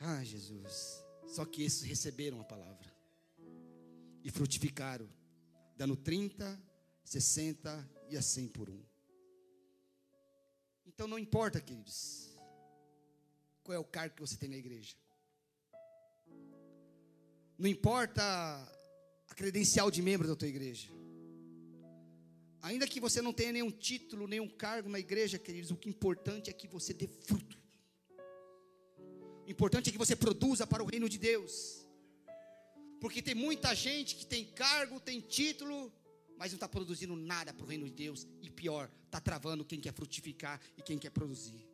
Ah, Jesus. Só que esses receberam a palavra e frutificaram, dando 30, 60 e a 100 por um. Então não importa, queridos, qual é o cargo que você tem na igreja. Não importa a credencial de membro da tua igreja. Ainda que você não tenha nenhum título, nenhum cargo na igreja, queridos, o que é importante é que você dê fruto. O importante é que você produza para o reino de Deus. Porque tem muita gente que tem cargo, tem título, mas não está produzindo nada para o reino de Deus. E pior, está travando quem quer frutificar e quem quer produzir.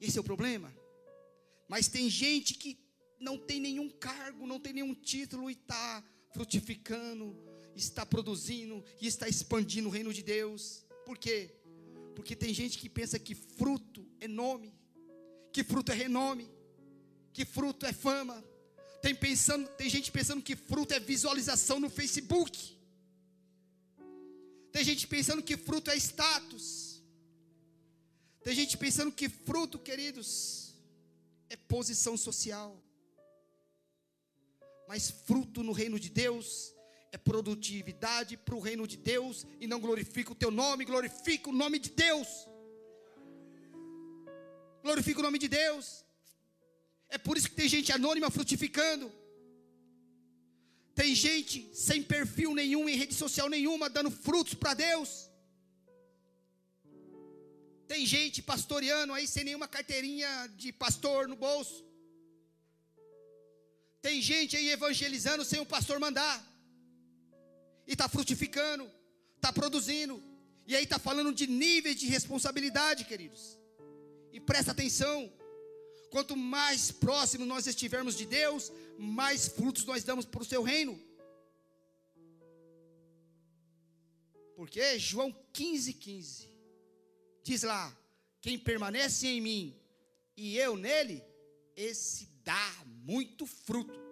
Esse é o problema. Mas tem gente que não tem nenhum cargo, não tem nenhum título e está frutificando, está produzindo e está expandindo o reino de Deus. Por quê? Porque tem gente que pensa que fruto é nome, que fruto é renome, que fruto é fama. Tem, pensando, tem gente pensando que fruto é visualização no Facebook. Tem gente pensando que fruto é status. Tem gente pensando que fruto, queridos, é posição social. Mas fruto no reino de Deus é produtividade para o reino de Deus e não glorifica o teu nome, glorifica o nome de Deus. Glorifica o nome de Deus. É por isso que tem gente anônima frutificando. Tem gente sem perfil nenhum em rede social nenhuma dando frutos para Deus. Tem gente pastoreando aí sem nenhuma carteirinha de pastor no bolso. Tem gente aí evangelizando sem o pastor mandar e está frutificando, está produzindo, e aí está falando de níveis de responsabilidade, queridos. E presta atenção: quanto mais próximo nós estivermos de Deus, mais frutos nós damos para o seu reino. Porque João 15, 15 diz lá: quem permanece em mim e eu nele, esse dá muito fruto.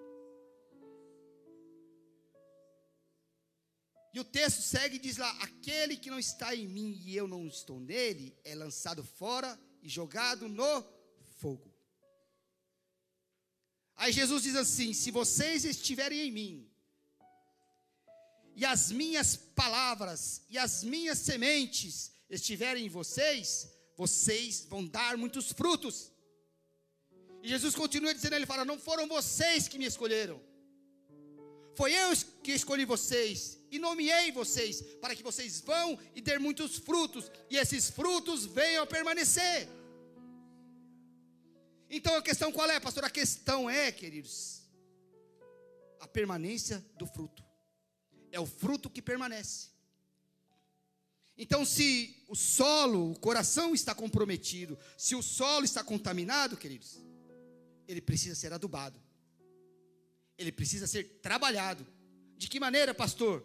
E o texto segue e diz lá: aquele que não está em mim e eu não estou nele, é lançado fora e jogado no fogo. Aí Jesus diz assim: se vocês estiverem em mim, e as minhas palavras e as minhas sementes estiverem em vocês, vocês vão dar muitos frutos. E Jesus continua dizendo, ele fala: Não foram vocês que me escolheram, foi eu que escolhi vocês e nomeei vocês para que vocês vão e ter muitos frutos e esses frutos venham a permanecer. Então a questão qual é, pastor? A questão é, queridos, a permanência do fruto. É o fruto que permanece. Então, se o solo, o coração está comprometido, se o solo está contaminado, queridos, ele precisa ser adubado ele precisa ser trabalhado. De que maneira, pastor?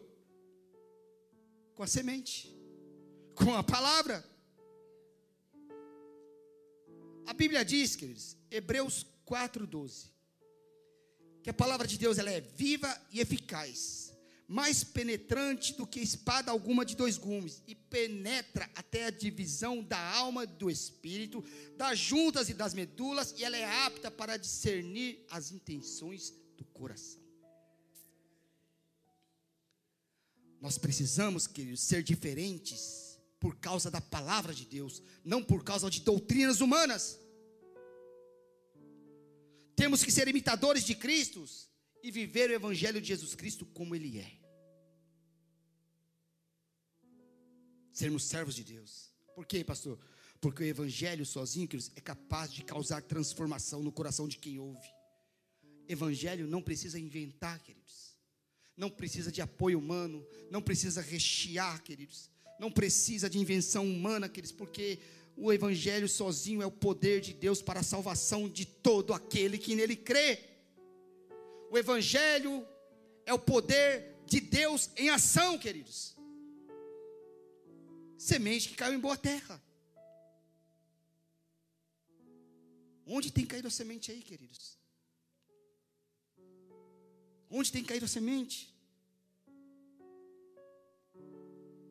Com a semente, com a palavra. A Bíblia diz, queridos, Hebreus 4:12, que a palavra de Deus ela é viva e eficaz, mais penetrante do que espada alguma de dois gumes, e penetra até a divisão da alma e do espírito, das juntas e das medulas, e ela é apta para discernir as intenções do coração. Nós precisamos, queridos, ser diferentes por causa da palavra de Deus, não por causa de doutrinas humanas. Temos que ser imitadores de Cristo e viver o Evangelho de Jesus Cristo como Ele é. Sermos servos de Deus. Por quê, pastor? Porque o Evangelho sozinho, queridos, é capaz de causar transformação no coração de quem ouve. Evangelho não precisa inventar, queridos. Não precisa de apoio humano, não precisa rechear, queridos. Não precisa de invenção humana, queridos, porque o evangelho sozinho é o poder de Deus para a salvação de todo aquele que nele crê. O evangelho é o poder de Deus em ação, queridos. Semente que caiu em boa terra. Onde tem caído a semente aí, queridos? Onde tem caído a semente?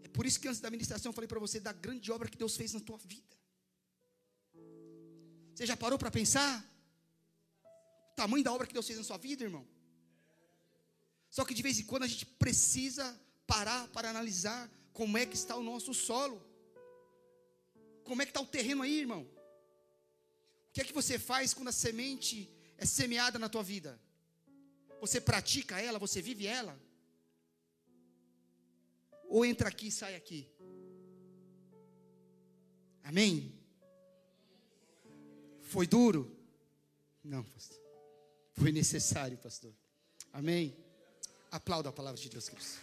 É por isso que antes da ministração eu falei para você da grande obra que Deus fez na tua vida. Você já parou para pensar? O tamanho da obra que Deus fez na sua vida, irmão? Só que de vez em quando a gente precisa parar para analisar como é que está o nosso solo. Como é que está o terreno aí, irmão? O que é que você faz quando a semente é semeada na tua vida? Você pratica ela, você vive ela? Ou entra aqui e sai aqui? Amém? Foi duro? Não, pastor. Foi necessário, pastor. Amém? Aplauda a palavra de Deus, queridos.